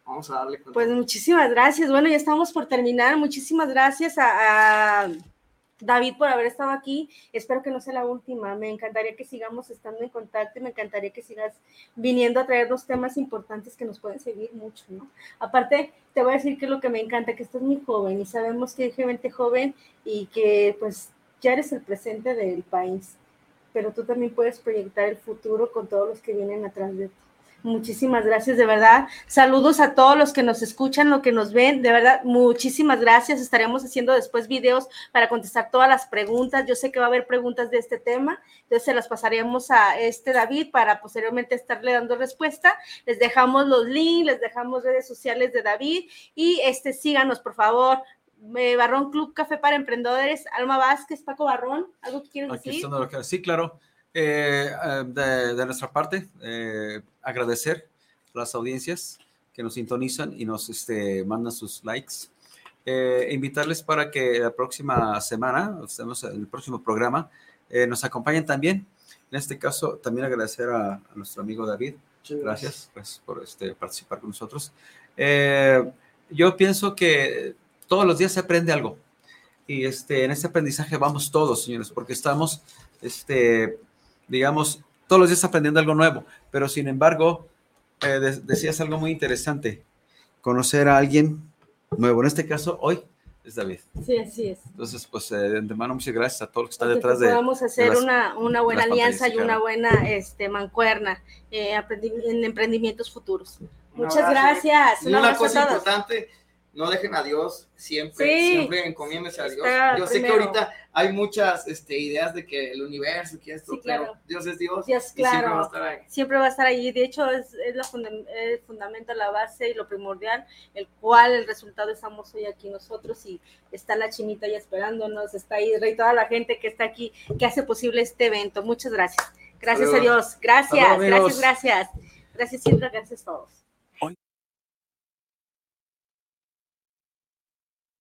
Speaker 4: vamos a darle con
Speaker 3: Pues muchísimas gracias. Bueno, ya estamos por terminar. Muchísimas gracias a, a, David, por haber estado aquí. Espero que no sea la última. Me encantaría que sigamos estando en contacto y me encantaría que sigas viniendo a traernos temas importantes que nos pueden servir mucho, ¿no? Aparte, te voy a decir que lo que me encanta, que estás muy joven y sabemos que hay gente joven y que pues ya eres el presente del país, pero tú también puedes proyectar el futuro con todos los que vienen atrás de ti. Muchísimas gracias, de verdad. Saludos a todos los que nos escuchan, los que nos ven. De verdad, muchísimas gracias. Estaremos haciendo después videos para contestar todas las preguntas. Yo sé que va a haber preguntas de este tema, entonces se las pasaremos a este David para posteriormente estarle dando respuesta. Les dejamos los links, les dejamos redes sociales de David y este síganos, por favor. Eh, Barrón Club Café para Emprendedores, Alma Vázquez, Paco Barrón, ¿algo que quieres decir?
Speaker 1: Sí, claro. Eh, eh, de, nuestra parte, eh, agradecer a las audiencias que nos sintonizan y nos este, mandan sus likes. invitarles para que la próxima semana, el próximo programa, nos acompañen también. En este caso, también agradecer a, nuestro amigo David. Gracias pues, por este, participar con nosotros. yo pienso que todos los días se aprende algo. Y este, en este aprendizaje vamos todos, señores, porque estamos este, digamos, todos los días aprendiendo algo nuevo, pero sin embargo, eh, decías algo muy interesante, conocer a alguien nuevo, en este caso hoy es David.
Speaker 3: Sí, así es.
Speaker 1: Entonces, pues eh, de antemano muchas gracias a todos los que están detrás
Speaker 3: de... Podamos hacer una, una, buena alianza y una buena este, mancuerna eh, en emprendimientos futuros. Muchas gracias.
Speaker 4: una cosa importante, no dejen a Dios, siempre, siempre encomiéndese a Dios. Yo sé que ahorita hay muchas este, ideas de que el universo, que esto, pero Dios es Dios.
Speaker 3: Dios, claro. siempre va a estar ahí. Siempre va a estar ahí. De hecho, es, es la el fundamento, la base y lo primordial, el cual el resultado estamos hoy aquí nosotros y está la chinita ahí esperándonos, está ahí Rey, toda la gente que está aquí, que hace posible este evento. Muchas gracias. Gracias a Dios. Gracias, gracias, gracias. Gracias, Silvia, gracias a todos.